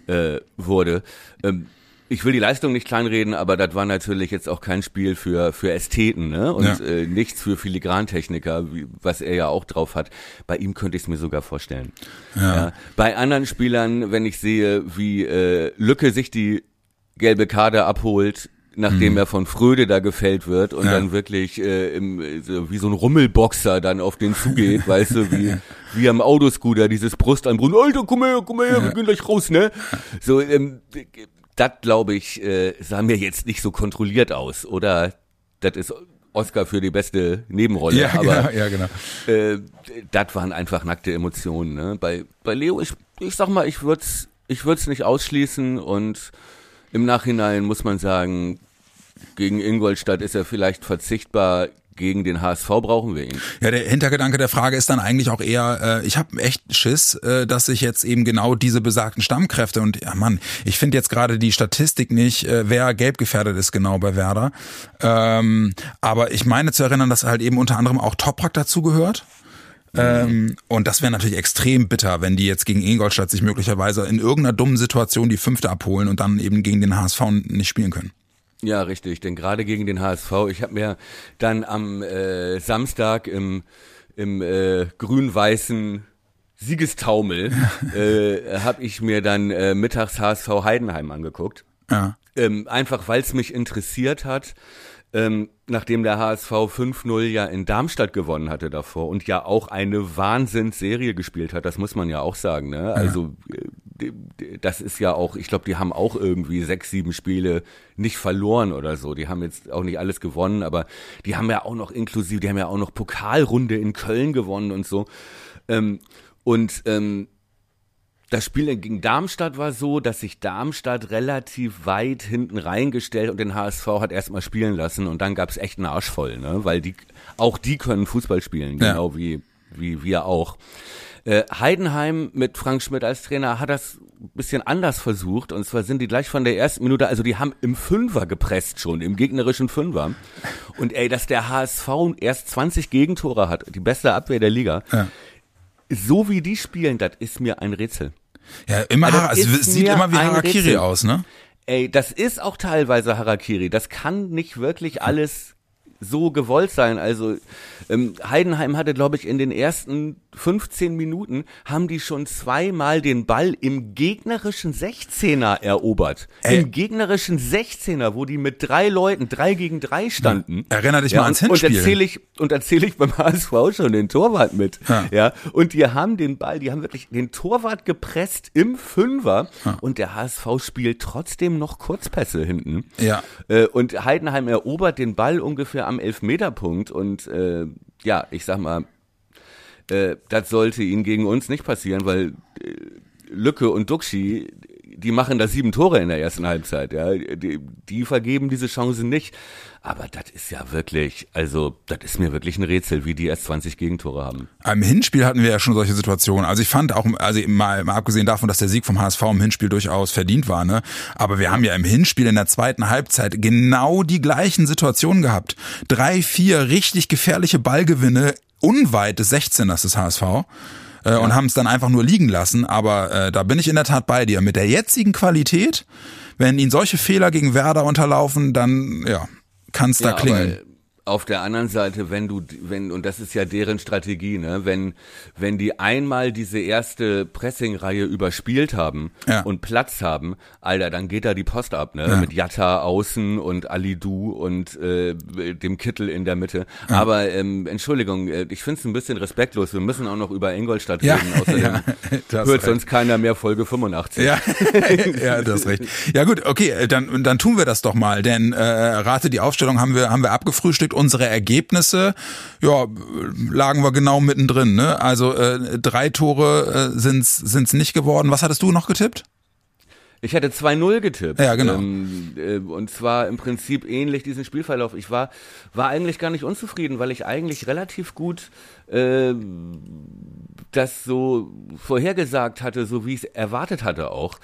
Speaker 3: äh, wurde. Ähm, ich will die Leistung nicht kleinreden, aber das war natürlich jetzt auch kein Spiel für für Ästheten ne? und ja. äh, nichts für Filigrantechniker, wie, was er ja auch drauf hat. Bei ihm könnte ich es mir sogar vorstellen. Ja. ja. Bei anderen Spielern, wenn ich sehe, wie äh, Lücke sich die gelbe Karte abholt, nachdem mhm. er von Fröde da gefällt wird und ja. dann wirklich äh, im, so, wie so ein Rummelboxer dann auf den zugeht, *laughs* weißt du, wie, wie am Autoscooter, dieses Brustanbrunn, Alter, komm her, komm her, wir gehen gleich raus, ne? So, ähm, das glaube ich, äh, sah mir jetzt nicht so kontrolliert aus. Oder das ist Oscar für die beste Nebenrolle. Ja, aber genau, ja, genau. Äh, das waren einfach nackte Emotionen. Ne? Bei, bei Leo, ich, ich sag mal, ich würde es ich würd's nicht ausschließen und im Nachhinein muss man sagen, gegen Ingolstadt ist er vielleicht verzichtbar gegen den HSV brauchen wir ihn.
Speaker 2: Ja, der Hintergedanke der Frage ist dann eigentlich auch eher, äh, ich habe echt Schiss, äh, dass sich jetzt eben genau diese besagten Stammkräfte und ja Mann, ich finde jetzt gerade die Statistik nicht, äh, wer gelb gefährdet ist genau bei Werder. Ähm, aber ich meine zu erinnern, dass halt eben unter anderem auch Toprak dazu gehört. Ähm, und das wäre natürlich extrem bitter, wenn die jetzt gegen Ingolstadt sich möglicherweise in irgendeiner dummen Situation die fünfte abholen und dann eben gegen den HSV nicht spielen können.
Speaker 3: Ja, richtig, denn gerade gegen den HSV, ich habe mir dann am äh, Samstag im, im äh, grün-weißen Siegestaumel *laughs* äh, habe ich mir dann äh, mittags HSV Heidenheim angeguckt. Ja. Ähm, einfach weil es mich interessiert hat ähm, nachdem der HSV 5-0 ja in Darmstadt gewonnen hatte davor und ja auch eine Wahnsinnsserie gespielt hat, das muss man ja auch sagen. Ne? Also äh, das ist ja auch, ich glaube, die haben auch irgendwie sechs, sieben Spiele nicht verloren oder so. Die haben jetzt auch nicht alles gewonnen, aber die haben ja auch noch inklusive, die haben ja auch noch Pokalrunde in Köln gewonnen und so. Ähm, und ähm, das Spiel gegen Darmstadt war so, dass sich Darmstadt relativ weit hinten reingestellt und den HSV hat erstmal spielen lassen und dann gab es echt einen Arsch voll, ne? Weil die auch die können Fußball spielen, genau ja. wie, wie wir auch. Äh, Heidenheim mit Frank Schmidt als Trainer hat das ein bisschen anders versucht und zwar sind die gleich von der ersten Minute, also die haben im Fünfer gepresst schon, im gegnerischen Fünfer. Und ey, dass der HSV erst 20 Gegentore hat, die beste Abwehr der Liga. Ja so wie die spielen, das ist mir ein Rätsel.
Speaker 2: Ja, immer, also es sieht immer wie Harakiri Rätsel. aus, ne?
Speaker 3: Ey, das ist auch teilweise Harakiri. Das kann nicht wirklich alles so gewollt sein. Also ähm, Heidenheim hatte, glaube ich, in den ersten 15 Minuten haben die schon zweimal den Ball im gegnerischen 16er erobert. Ey. Im gegnerischen 16er, wo die mit drei Leuten, drei gegen drei standen.
Speaker 2: Erinner dich ja, mal ans Hinspiel.
Speaker 3: Und erzähle ich, und erzähle ich beim *laughs* HSV schon den Torwart mit. Ja. ja. Und die haben den Ball, die haben wirklich den Torwart gepresst im Fünfer ja. und der HSV spielt trotzdem noch Kurzpässe hinten. Ja. Äh, und Heidenheim erobert den Ball ungefähr am Elfmeterpunkt und äh, ja, ich sag mal, äh, das sollte ihnen gegen uns nicht passieren, weil äh, Lücke und Duxi, die machen da sieben Tore in der ersten Halbzeit, ja. Die, die vergeben diese Chance nicht. Aber das ist ja wirklich, also das ist mir wirklich ein Rätsel, wie die erst 20 Gegentore haben.
Speaker 2: Im Hinspiel hatten wir ja schon solche Situationen. Also ich fand auch, also mal, mal abgesehen davon, dass der Sieg vom HSV im Hinspiel durchaus verdient war, ne? Aber wir haben ja im Hinspiel in der zweiten Halbzeit genau die gleichen Situationen gehabt. Drei, vier richtig gefährliche Ballgewinne unweit des 16ers des HSV. Äh, ja. Und haben es dann einfach nur liegen lassen. Aber äh, da bin ich in der Tat bei dir. Mit der jetzigen Qualität, wenn ihnen solche Fehler gegen Werder unterlaufen, dann ja, kann es da ja, klingen
Speaker 3: auf der anderen Seite, wenn du, wenn, und das ist ja deren Strategie, ne, wenn, wenn die einmal diese erste Pressing-Reihe überspielt haben ja. und Platz haben, Alter, dann geht da die Post ab, ne, ja. mit Jatta außen und Du und äh, dem Kittel in der Mitte. Ja. Aber ähm, Entschuldigung, äh, ich finde es ein bisschen respektlos. Wir müssen auch noch über Ingolstadt reden. Außerdem *laughs* hört sonst keiner mehr Folge 85.
Speaker 2: Ja, *laughs* ja, das ist recht. Ja gut, okay, dann, dann tun wir das doch mal, denn äh, Rate die Aufstellung haben wir, haben wir abgefrühstückt unsere Ergebnisse, ja, lagen wir genau mittendrin. Ne? Also äh, drei Tore äh, sind's sind's nicht geworden. Was hattest du noch getippt?
Speaker 3: Ich hätte 2-0 getippt.
Speaker 2: Ja, genau.
Speaker 3: Ähm, äh, und zwar im Prinzip ähnlich diesen Spielverlauf. Ich war, war eigentlich gar nicht unzufrieden, weil ich eigentlich relativ gut äh, das so vorhergesagt hatte, so wie ich es erwartet hatte auch,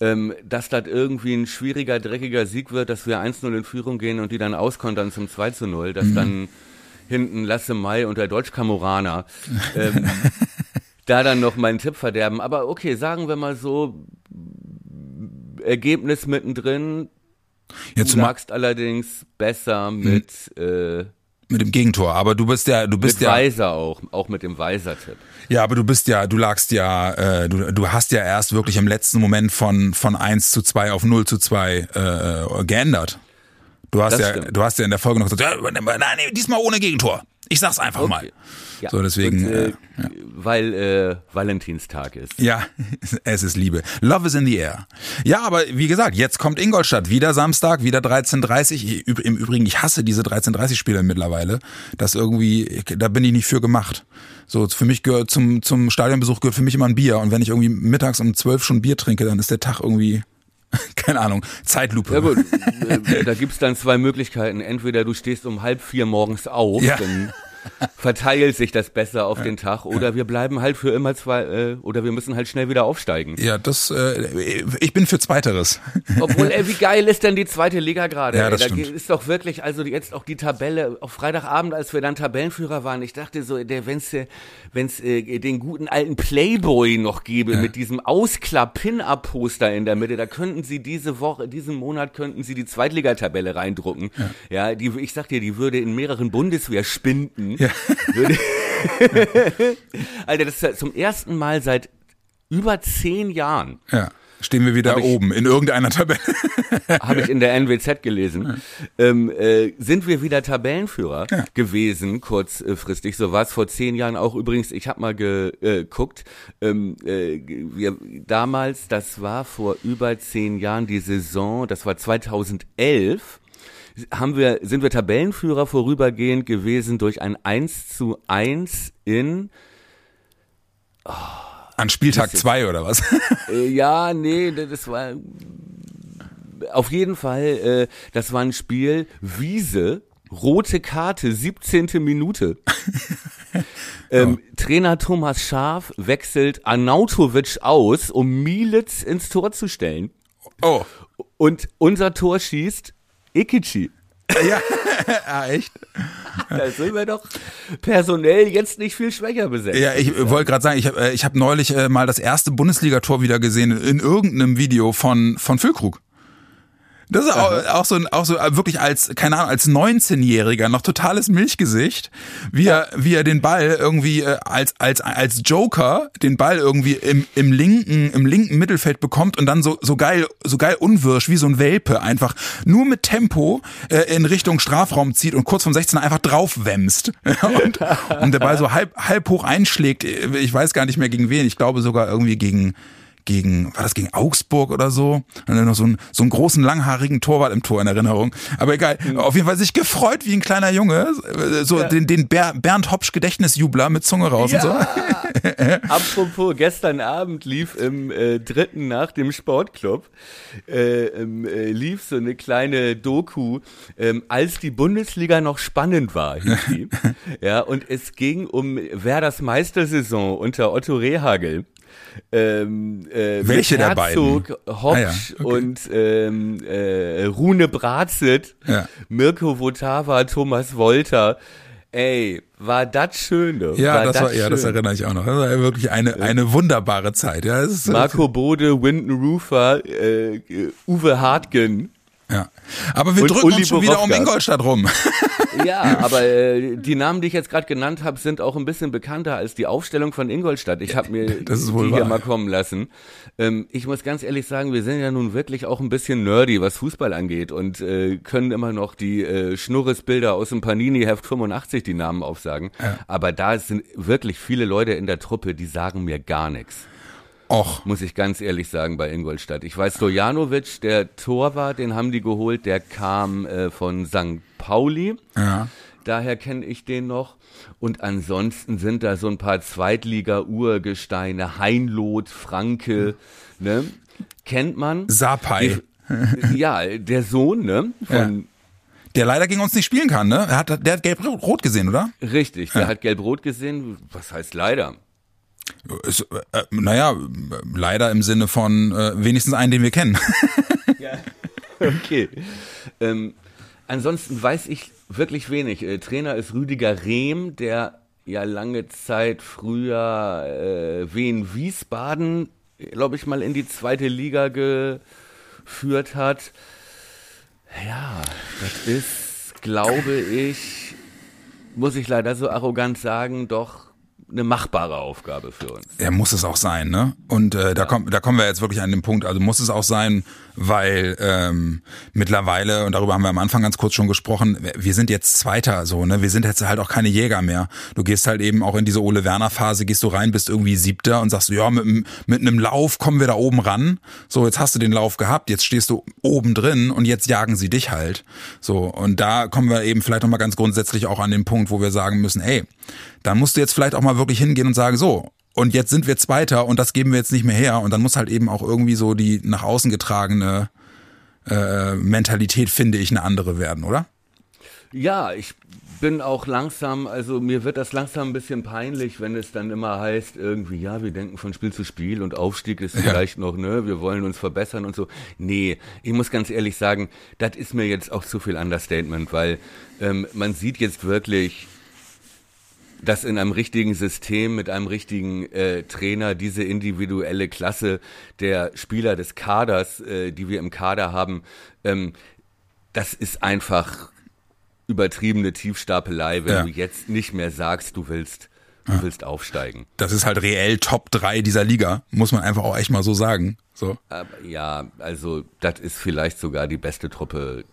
Speaker 3: ähm, dass das irgendwie ein schwieriger, dreckiger Sieg wird, dass wir 1-0 in Führung gehen und die dann auskontern zum 2-0, dass mhm. dann hinten Lasse Mai und der Deutschkamoraner ähm, *laughs* da dann noch meinen Tipp verderben. Aber okay, sagen wir mal so, Ergebnis mittendrin. Jetzt du magst allerdings besser hm. mit äh,
Speaker 2: mit dem Gegentor, aber du bist ja, du bist
Speaker 3: mit
Speaker 2: ja
Speaker 3: Weiser auch, auch mit dem Weiser-Tipp.
Speaker 2: Ja, aber du bist ja, du lagst ja, äh, du, du hast ja erst wirklich im letzten Moment von von 1 zu 2 auf 0 zu 2 äh, geändert. Du hast das ja, stimmt. du hast ja in der Folge noch gesagt, ja, nein, diesmal ohne Gegentor. Ich sag's einfach okay. mal. Ja. So, deswegen. Und, äh, äh, ja.
Speaker 3: Weil äh, Valentinstag ist.
Speaker 2: Ja, *laughs* es ist Liebe. Love is in the air. Ja, aber wie gesagt, jetzt kommt Ingolstadt. Wieder Samstag, wieder 13.30 Im Übrigen, ich hasse diese 13.30 Spiele mittlerweile. Das irgendwie, da bin ich nicht für gemacht. So, für mich gehört zum, zum Stadionbesuch gehört für mich immer ein Bier. Und wenn ich irgendwie mittags um 12 schon Bier trinke, dann ist der Tag irgendwie *laughs* keine Ahnung, Zeitlupe.
Speaker 3: Ja gut, äh, da gibt's dann zwei Möglichkeiten. Entweder du stehst um halb vier morgens auf, ja. dann verteilt sich das besser auf ja, den Tag oder ja. wir bleiben halt für immer zwei äh, oder wir müssen halt schnell wieder aufsteigen.
Speaker 2: Ja, das äh, ich bin für zweiteres.
Speaker 3: Obwohl, ey, wie geil ist denn die zweite Liga gerade?
Speaker 2: Ja, das
Speaker 3: da
Speaker 2: stimmt.
Speaker 3: ist doch wirklich, also jetzt auch die Tabelle auf Freitagabend, als wir dann Tabellenführer waren, ich dachte so, der wenn's wenn's äh, den guten alten Playboy noch gäbe ja. mit diesem Ausklapp-Pin-Up-Poster in der Mitte, da könnten sie diese Woche, diesen Monat könnten sie die Zweitligatabelle reindrucken. Ja, ja die ich sag dir, die würde in mehreren Bundeswehrspinden *laughs* ja. Würde *laughs* Alter, das ist zum ersten Mal seit über zehn Jahren.
Speaker 2: Ja. Stehen wir wieder ich, oben in irgendeiner Tabelle. *laughs*
Speaker 3: Habe ich in der NWZ gelesen. Ja. Ähm, äh, sind wir wieder Tabellenführer ja. gewesen, kurzfristig. So war es vor zehn Jahren auch übrigens. Ich habe mal geguckt. Ähm, äh, wir, damals, das war vor über zehn Jahren die Saison, das war 2011 haben wir, sind wir Tabellenführer vorübergehend gewesen durch ein 1 zu 1 in
Speaker 2: oh, an Spieltag 2 oder was? *laughs*
Speaker 3: Äh, ja, nee, das war auf jeden Fall, äh, das war ein Spiel Wiese, rote Karte, 17. Minute. *laughs* ähm, oh. Trainer Thomas Schaf wechselt Arnautovic aus, um Mielitz ins Tor zu stellen.
Speaker 2: Oh.
Speaker 3: Und unser Tor schießt Ikichi.
Speaker 2: Ja, *laughs* ah, echt?
Speaker 3: Da sind wir doch personell jetzt nicht viel schwächer besetzt.
Speaker 2: Ja, ich wollte gerade sagen, ich habe äh, ich hab neulich äh, mal das erste Bundesligator wieder gesehen in irgendeinem Video von, von Füllkrug. Das ist auch, auch so auch so äh, wirklich als keine Ahnung als 19-jähriger noch totales Milchgesicht, wie er wie er den Ball irgendwie äh, als als als Joker den Ball irgendwie im im linken im linken Mittelfeld bekommt und dann so so geil so geil unwirsch wie so ein Welpe einfach nur mit Tempo äh, in Richtung Strafraum zieht und kurz vom 16er einfach draufwämst *laughs* und, und der Ball so halb halb hoch einschlägt. Ich weiß gar nicht mehr gegen wen. Ich glaube sogar irgendwie gegen gegen, war das gegen Augsburg oder so? Und dann noch so, ein, so einen großen, langhaarigen Torwart im Tor in Erinnerung. Aber egal, mhm. auf jeden Fall sich gefreut wie ein kleiner Junge, so ja. den, den Bernd Hopsch Gedächtnisjubler mit Zunge raus ja. und
Speaker 3: so. *laughs* Apropos, gestern Abend lief im äh, dritten nach dem Sportclub, äh, äh, lief so eine kleine Doku, ähm, als die Bundesliga noch spannend war, *laughs* ja, und es ging um Werders Meistersaison unter Otto Rehagel ähm,
Speaker 2: äh, Welche der beiden?
Speaker 3: Hopsch ah, ja. okay. und ähm, äh, Rune Brazit, ja. Mirko Votava, Thomas Wolter. Ey, war das schön, du.
Speaker 2: Ja, war das, war, schön. ja, das erinnere ich auch noch. Das war wirklich eine, eine wunderbare Zeit. Ja,
Speaker 3: ist, Marco Bode, Winton Rufer, äh, Uwe Hartgen.
Speaker 2: Ja. Aber wir und drücken Uli uns schon wieder um Ingolstadt rum. *laughs*
Speaker 3: Ja, *laughs* aber äh, die Namen, die ich jetzt gerade genannt habe, sind auch ein bisschen bekannter als die Aufstellung von Ingolstadt. Ich habe mir *laughs* die wahr. hier mal kommen lassen. Ähm, ich muss ganz ehrlich sagen, wir sind ja nun wirklich auch ein bisschen nerdy, was Fußball angeht und äh, können immer noch die äh, Schnurresbilder aus dem Panini-Heft 85 die Namen aufsagen. Ja. Aber da sind wirklich viele Leute in der Truppe, die sagen mir gar nichts. Och. Muss ich ganz ehrlich sagen, bei Ingolstadt. Ich weiß, Stojanovic, der Torwart, den haben die geholt, der kam äh, von St. Pauli. Ja. Daher kenne ich den noch. Und ansonsten sind da so ein paar Zweitliga-Urgesteine, Heinloth, Franke, ne? Kennt man.
Speaker 2: Sapai.
Speaker 3: ja, der Sohn, ne? Von
Speaker 2: ja. Der leider gegen uns nicht spielen kann, ne? Er hat, der hat gelb-rot gesehen, oder?
Speaker 3: Richtig, der ja. hat gelb-rot gesehen. Was heißt leider?
Speaker 2: Ist, äh, naja, leider im Sinne von äh, wenigstens einen, den wir kennen. *laughs*
Speaker 3: ja. Okay. Ähm, ansonsten weiß ich wirklich wenig. Äh, Trainer ist Rüdiger Rehm, der ja lange Zeit früher äh, Wien Wiesbaden, glaube ich, mal in die zweite Liga geführt hat. Ja, das ist, glaube ich, muss ich leider so arrogant sagen, doch eine machbare Aufgabe für uns.
Speaker 2: Ja, muss es auch sein, ne? Und äh, da, ja. kommt, da kommen wir jetzt wirklich an den Punkt, also muss es auch sein, weil ähm, mittlerweile, und darüber haben wir am Anfang ganz kurz schon gesprochen, wir sind jetzt Zweiter so, ne? Wir sind jetzt halt auch keine Jäger mehr. Du gehst halt eben auch in diese Ole Werner Phase, gehst du rein, bist irgendwie Siebter und sagst, ja, mit, mit einem Lauf kommen wir da oben ran. So, jetzt hast du den Lauf gehabt, jetzt stehst du oben drin und jetzt jagen sie dich halt. So, und da kommen wir eben vielleicht nochmal ganz grundsätzlich auch an den Punkt, wo wir sagen müssen, ey, dann musst du jetzt vielleicht auch mal wirklich hingehen und sagen, so, und jetzt sind wir Zweiter und das geben wir jetzt nicht mehr her. Und dann muss halt eben auch irgendwie so die nach außen getragene äh, Mentalität, finde ich, eine andere werden, oder?
Speaker 3: Ja, ich bin auch langsam, also mir wird das langsam ein bisschen peinlich, wenn es dann immer heißt, irgendwie, ja, wir denken von Spiel zu Spiel und Aufstieg ist vielleicht ja. noch, ne, wir wollen uns verbessern und so. Nee, ich muss ganz ehrlich sagen, das ist mir jetzt auch zu viel Understatement, weil ähm, man sieht jetzt wirklich, dass in einem richtigen System mit einem richtigen äh, Trainer diese individuelle Klasse der Spieler des Kaders, äh, die wir im Kader haben, ähm, das ist einfach übertriebene Tiefstapelei, wenn ja. du jetzt nicht mehr sagst, du willst du willst aufsteigen.
Speaker 2: Das ist halt reell Top 3 dieser Liga, muss man einfach auch echt mal so sagen. So.
Speaker 3: Aber ja, also das ist vielleicht sogar die beste Truppe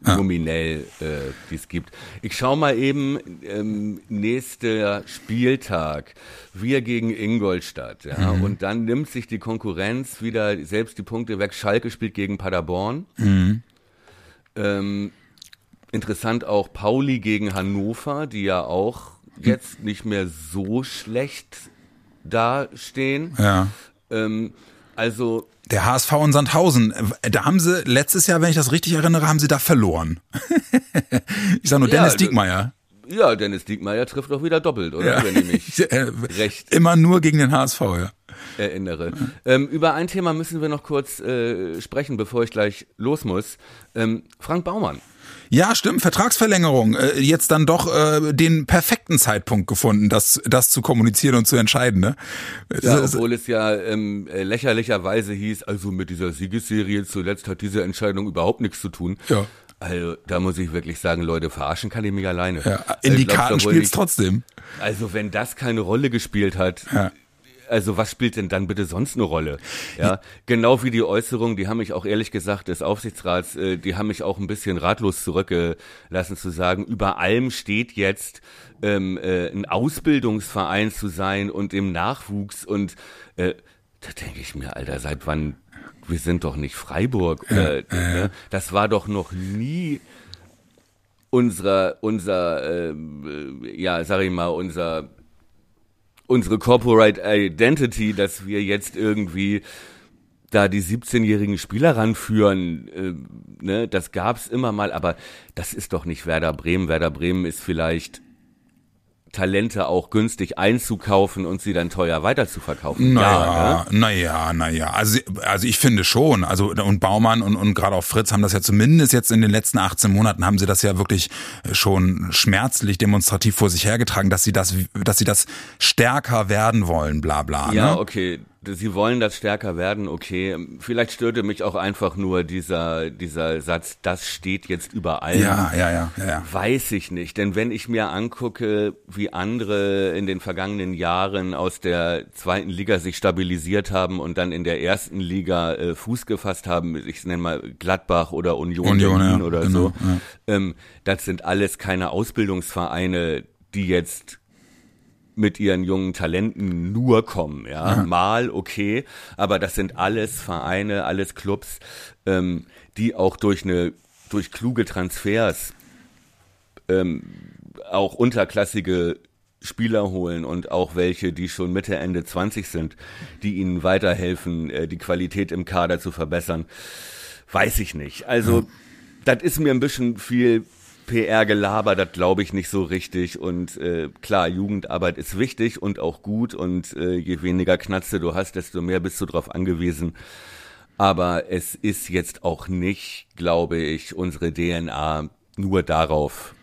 Speaker 3: nominell, äh, die es gibt. Ich schaue mal eben, ähm, nächster Spieltag, wir gegen Ingolstadt, ja, mhm. und dann nimmt sich die Konkurrenz wieder selbst die Punkte weg. Schalke spielt gegen Paderborn. Mhm. Ähm, interessant auch Pauli gegen Hannover, die ja auch jetzt nicht mehr so schlecht dastehen.
Speaker 2: Ja.
Speaker 3: Ähm, also
Speaker 2: der HSV und Sandhausen, äh, da haben sie letztes Jahr, wenn ich das richtig erinnere, haben sie da verloren. *laughs* ich sag nur Dennis ja, Diekmeyer.
Speaker 3: Ja, Dennis Diekmeyer trifft doch wieder doppelt, oder? Ja. Wenn ich mich *laughs*
Speaker 2: äh, recht. Immer nur gegen den HSV, ja.
Speaker 3: Erinnere. Ähm, über ein Thema müssen wir noch kurz äh, sprechen, bevor ich gleich los muss. Ähm, Frank Baumann.
Speaker 2: Ja, stimmt, Vertragsverlängerung. Äh, jetzt dann doch äh, den perfekten Zeitpunkt gefunden, das, das zu kommunizieren und zu entscheiden. Ne?
Speaker 3: Ja, obwohl es ja ähm, äh, lächerlicherweise hieß, also mit dieser Siegesserie zuletzt hat diese Entscheidung überhaupt nichts zu tun.
Speaker 2: Ja.
Speaker 3: Also da muss ich wirklich sagen, Leute, verarschen kann ich mich alleine.
Speaker 2: Ja, in die Karten spielt's trotzdem.
Speaker 3: Also wenn das keine Rolle gespielt hat, ja also was spielt denn dann bitte sonst eine Rolle? Ja, genau wie die Äußerung, die haben mich auch ehrlich gesagt des Aufsichtsrats, äh, die haben mich auch ein bisschen ratlos zurückgelassen zu sagen, über allem steht jetzt ähm, äh, ein Ausbildungsverein zu sein und im Nachwuchs und äh, Da denke ich mir, Alter, seit wann? Wir sind doch nicht Freiburg. Oder, ne? Das war doch noch nie unser, unser, äh, ja, sag ich mal, unser, unsere Corporate Identity, dass wir jetzt irgendwie da die 17-jährigen Spieler ranführen, äh, ne, das gab's immer mal, aber das ist doch nicht Werder Bremen. Werder Bremen ist vielleicht Talente auch günstig einzukaufen und sie dann teuer weiterzuverkaufen.
Speaker 2: Naja,
Speaker 3: ja, ne?
Speaker 2: naja, naja. Also, also ich finde schon. Also und Baumann und, und gerade auch Fritz haben das ja zumindest jetzt in den letzten 18 Monaten haben sie das ja wirklich schon schmerzlich demonstrativ vor sich hergetragen, dass sie das, dass sie das stärker werden wollen, bla bla.
Speaker 3: Ja,
Speaker 2: ne?
Speaker 3: okay. Sie wollen das stärker werden, okay. Vielleicht störte mich auch einfach nur dieser, dieser Satz, das steht jetzt überall.
Speaker 2: Ja, ja, ja, ja, ja.
Speaker 3: Weiß ich nicht, denn wenn ich mir angucke, wie andere in den vergangenen Jahren aus der zweiten Liga sich stabilisiert haben und dann in der ersten Liga äh, Fuß gefasst haben, ich nenne mal Gladbach oder Union,
Speaker 2: Union,
Speaker 3: Berlin
Speaker 2: ja,
Speaker 3: oder
Speaker 2: genau,
Speaker 3: so,
Speaker 2: ja.
Speaker 3: ähm, das sind alles keine Ausbildungsvereine, die jetzt mit ihren jungen Talenten nur kommen, ja? Mal okay, aber das sind alles Vereine, alles Clubs, ähm, die auch durch eine durch kluge Transfers ähm, auch unterklassige Spieler holen und auch welche, die schon Mitte, Ende 20 sind, die ihnen weiterhelfen, äh, die Qualität im Kader zu verbessern. Weiß ich nicht. Also, das ist mir ein bisschen viel PR-Gelaber, das glaube ich nicht so richtig. Und äh, klar, Jugendarbeit ist wichtig und auch gut. Und äh, je weniger Knatze du hast, desto mehr bist du darauf angewiesen. Aber es ist jetzt auch nicht, glaube ich, unsere DNA nur darauf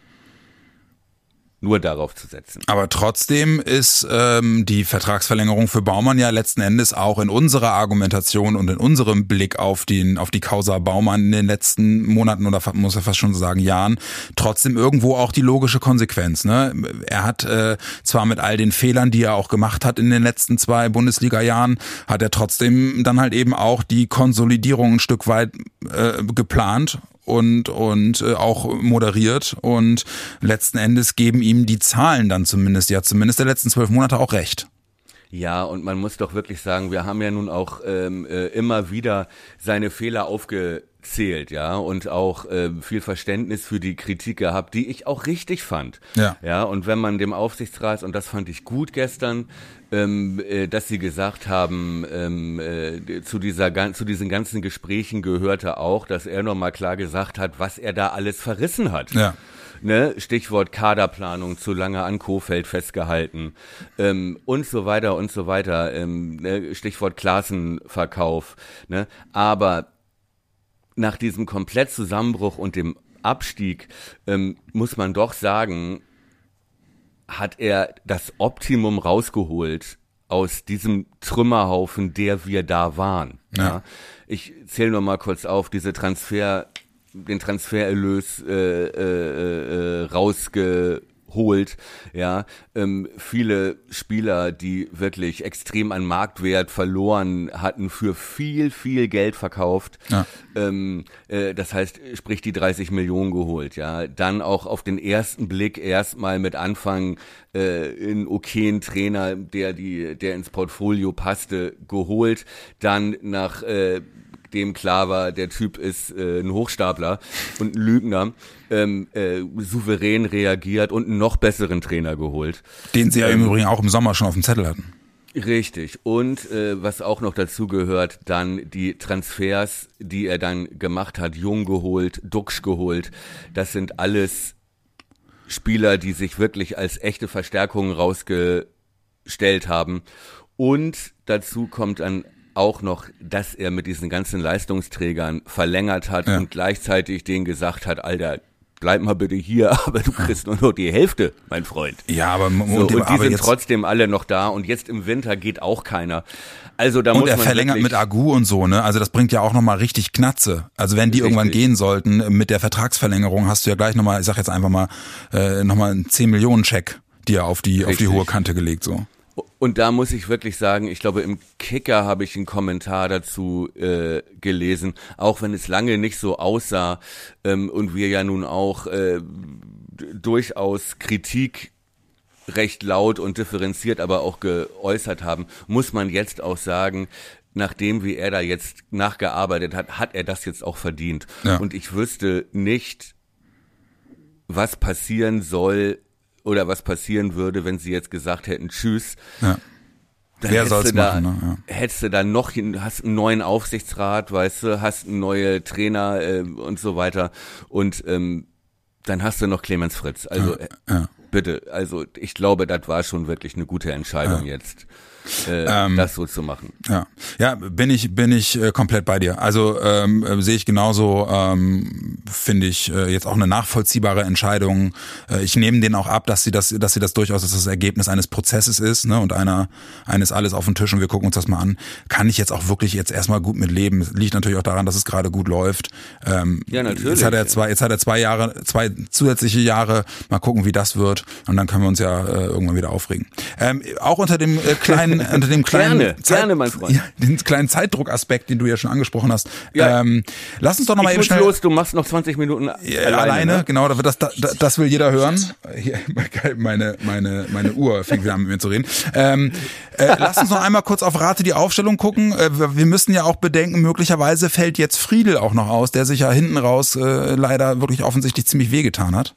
Speaker 3: nur darauf zu setzen.
Speaker 2: Aber trotzdem ist ähm, die Vertragsverlängerung für Baumann ja letzten Endes auch in unserer Argumentation und in unserem Blick auf den auf die Causa Baumann in den letzten Monaten oder muss er fast schon sagen Jahren trotzdem irgendwo auch die logische Konsequenz. Ne? Er hat äh, zwar mit all den Fehlern, die er auch gemacht hat in den letzten zwei Bundesliga-Jahren, hat er trotzdem dann halt eben auch die Konsolidierung ein Stück weit äh, geplant und und äh, auch moderiert und letzten Endes geben ihm die Zahlen dann zumindest ja zumindest der letzten zwölf Monate auch recht.
Speaker 3: Ja, und man muss doch wirklich sagen, wir haben ja nun auch ähm, äh, immer wieder seine Fehler aufgezählt, ja, und auch äh, viel Verständnis für die Kritik gehabt, die ich auch richtig fand.
Speaker 2: Ja.
Speaker 3: Ja, und wenn man dem Aufsichtsrat, und das fand ich gut gestern, ähm, äh, dass sie gesagt haben, ähm, äh, zu dieser zu diesen ganzen Gesprächen gehörte auch, dass er nochmal klar gesagt hat, was er da alles verrissen hat.
Speaker 2: Ja.
Speaker 3: Ne, Stichwort Kaderplanung, zu lange an Kofeld festgehalten ähm, und so weiter und so weiter. Ähm, ne, Stichwort Klassenverkauf. Ne? Aber nach diesem Komplettzusammenbruch und dem Abstieg ähm, muss man doch sagen, hat er das Optimum rausgeholt aus diesem Trümmerhaufen, der wir da waren.
Speaker 2: Ja.
Speaker 3: Ich zähle noch mal kurz auf diese Transfer, den Transfererlös äh, äh, äh, rausgeholt. Ja, ähm, viele Spieler, die wirklich extrem an Marktwert verloren hatten, für viel, viel Geld verkauft.
Speaker 2: Ja.
Speaker 3: Ähm, äh, das heißt, sprich die 30 Millionen geholt, ja. Dann auch auf den ersten Blick erstmal mit Anfang äh, in okayen Trainer, der die, der ins Portfolio passte, geholt. Dann nach äh, dem klar war, der Typ ist äh, ein Hochstapler und ein Lügner, ähm, äh, souverän reagiert und einen noch besseren Trainer geholt.
Speaker 2: Den sie ja im Übrigen auch im Sommer schon auf dem Zettel hatten.
Speaker 3: Richtig. Und äh, was auch noch dazu gehört, dann die Transfers, die er dann gemacht hat, Jung geholt, Duxch geholt. Das sind alles Spieler, die sich wirklich als echte Verstärkungen rausgestellt haben. Und dazu kommt dann auch noch, dass er mit diesen ganzen Leistungsträgern verlängert hat
Speaker 2: Ja.
Speaker 3: und gleichzeitig denen gesagt hat, Alter, bleib mal bitte hier, *laughs* aber du kriegst nur noch die Hälfte, mein Freund.
Speaker 2: Ja, aber,
Speaker 3: So,
Speaker 2: und,
Speaker 3: und die
Speaker 2: aber
Speaker 3: sind trotzdem alle noch da und jetzt im Winter geht auch keiner. Also da
Speaker 2: und
Speaker 3: muss
Speaker 2: er
Speaker 3: man
Speaker 2: verlängert mit Agu und so, ne? Also das bringt ja auch nochmal richtig Knatze. Also wenn die
Speaker 3: Richtig.
Speaker 2: irgendwann gehen sollten, mit der Vertragsverlängerung hast du ja gleich nochmal, ich sag jetzt einfach mal, äh, nochmal einen 10 Millionen Check dir auf die, auf die
Speaker 3: Richtig.
Speaker 2: hohe Kante gelegt, so.
Speaker 3: Und da muss ich wirklich sagen, ich glaube, im Kicker habe ich einen Kommentar dazu äh, gelesen, auch wenn es lange nicht so aussah ähm, und wir ja nun auch äh, durchaus Kritik recht laut und differenziert aber auch geäußert haben, muss man jetzt auch sagen, nachdem wie er da jetzt nachgearbeitet hat, hat er das jetzt auch verdient.
Speaker 2: Ja.
Speaker 3: Und ich wüsste nicht, was passieren soll oder was passieren würde, wenn sie jetzt gesagt hätten, tschüss.
Speaker 2: Ja.
Speaker 3: Dann
Speaker 2: Wer
Speaker 3: hättest
Speaker 2: soll's
Speaker 3: du da,
Speaker 2: machen, ne?
Speaker 3: Hättest du dann noch, hast einen neuen Aufsichtsrat, weißt du, hast einen neue Trainer äh, und so weiter. Und ähm, dann hast du noch Clemens Fritz. Also äh,
Speaker 2: ja.
Speaker 3: Bitte, also ich glaube, das war schon wirklich eine gute Entscheidung jetzt, äh,
Speaker 2: Ähm,
Speaker 3: das so zu machen.
Speaker 2: Ja, ja, bin ich bin ich äh, komplett bei dir. Also ähm, äh, sehe ich genauso. Ähm, Finde ich äh, jetzt auch eine nachvollziehbare Entscheidung. Äh, ich nehme denen auch ab, dass sie das, dass sie das durchaus dass das Ergebnis eines Prozesses ist, ne? Und einer eines alles auf den Tisch und wir gucken uns das mal an. Kann ich jetzt auch wirklich jetzt erstmal gut mit leben. Liegt natürlich auch daran, dass es gerade gut läuft. Ähm,
Speaker 3: Ja, natürlich.
Speaker 2: Jetzt hat er zwei, jetzt hat er zwei Jahre, zwei zusätzliche Jahre. Mal gucken, wie das wird. Und dann können wir uns ja äh, irgendwann wieder aufregen. Ähm, auch unter dem äh, kleinen, *laughs* unter dem kleinen,
Speaker 3: Gerne, gerne, mein Freund.
Speaker 2: Ja, den kleinen Zeitdruckaspekt, den du ja schon angesprochen hast.
Speaker 3: Ja.
Speaker 2: Ähm, lass uns doch noch mal
Speaker 3: Ich
Speaker 2: eben schnell
Speaker 3: los, du machst noch 20 Minuten
Speaker 2: ja,
Speaker 3: alleine.
Speaker 2: alleine,
Speaker 3: ne?
Speaker 2: genau, das, das, das will jeder hören. Hier, meine, meine, meine Uhr fängt wieder an mit mir zu reden. Ähm, äh, lass uns noch einmal kurz auf Rate die Aufstellung gucken. Äh, wir müssen ja auch bedenken, möglicherweise fällt jetzt Friedel auch noch aus, der sich ja hinten raus äh, leider wirklich offensichtlich ziemlich wehgetan hat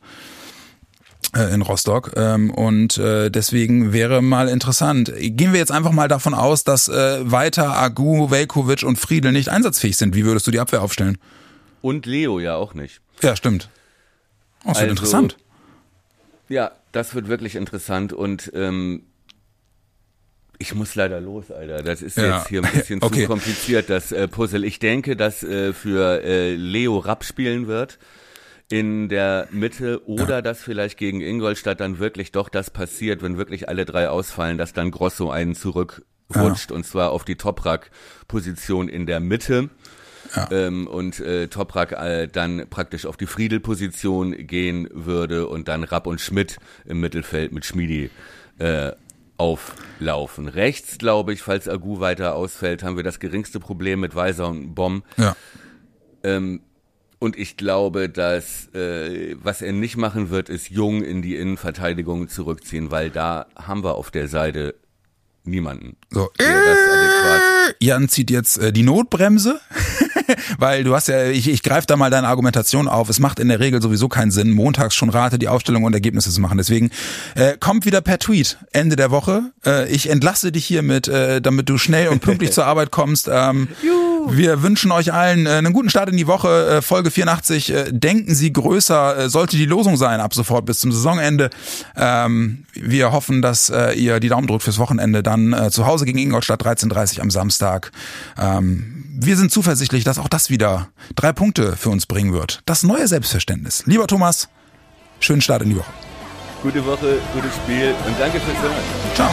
Speaker 2: in Rostock ähm, und äh, deswegen wäre mal interessant. Gehen wir jetzt einfach mal davon aus, dass äh, weiter Agu, Velkovic und Friedel nicht einsatzfähig sind. Wie würdest du die Abwehr aufstellen?
Speaker 3: Und Leo ja auch nicht.
Speaker 2: Ja, stimmt. Oh, das wird
Speaker 3: Also-
Speaker 2: interessant.
Speaker 3: Ja, das wird wirklich interessant und ähm, ich muss leider los, Alter. Das ist
Speaker 2: Ja.
Speaker 3: jetzt hier ein *laughs* bisschen
Speaker 2: Okay.
Speaker 3: zu kompliziert, das äh, Puzzle. Ich denke, dass äh, für äh, Leo Rapp spielen wird in der Mitte oder dass vielleicht gegen Ingolstadt dann wirklich doch das passiert, wenn wirklich alle drei ausfallen, dass dann Grosso einen zurückrutscht und zwar auf die Toprak-Position in der Mitte. Ähm, und äh, Toprak äh, dann praktisch auf die Friedel-Position gehen würde und dann Rapp und Schmidt im Mittelfeld mit Schmiedi äh, auflaufen. Rechts, glaube ich, falls Agu weiter ausfällt, haben wir das geringste Problem mit Weiser und Bomb.
Speaker 2: Ja.
Speaker 3: Ähm, und ich glaube, dass äh, was er nicht machen wird, ist Jung in die Innenverteidigung zurückziehen, weil da haben wir auf der Seite niemanden.
Speaker 2: So.
Speaker 3: adäquat
Speaker 2: Jan zieht jetzt äh, die Notbremse, *laughs* weil du hast ja, ich, ich greife da mal deine Argumentation auf. Es macht in der Regel sowieso keinen Sinn, montags schon Rate die Aufstellung und Ergebnisse zu machen. Deswegen äh, kommt wieder per Tweet Ende der Woche. Äh, ich entlasse dich hiermit, äh, damit du schnell und pünktlich *laughs* zur Arbeit kommst. Ähm, wir wünschen euch allen äh, einen guten Start in die Woche. Äh, Folge 84. Äh, denken Sie größer, sollte die Losung sein ab sofort bis zum Saisonende. Ähm, wir hoffen, dass ihr die Daumen drückt fürs Wochenende. Dann zu Hause gegen Ingolstadt 13.30 am Samstag. Ähm, wir sind zuversichtlich, dass auch das wieder drei Punkte für uns bringen wird. Das neue Selbstverständnis. Lieber Thomas, schönen Start in die Woche.
Speaker 3: Gute Woche, gutes Spiel und danke fürs Hören.
Speaker 2: Ciao.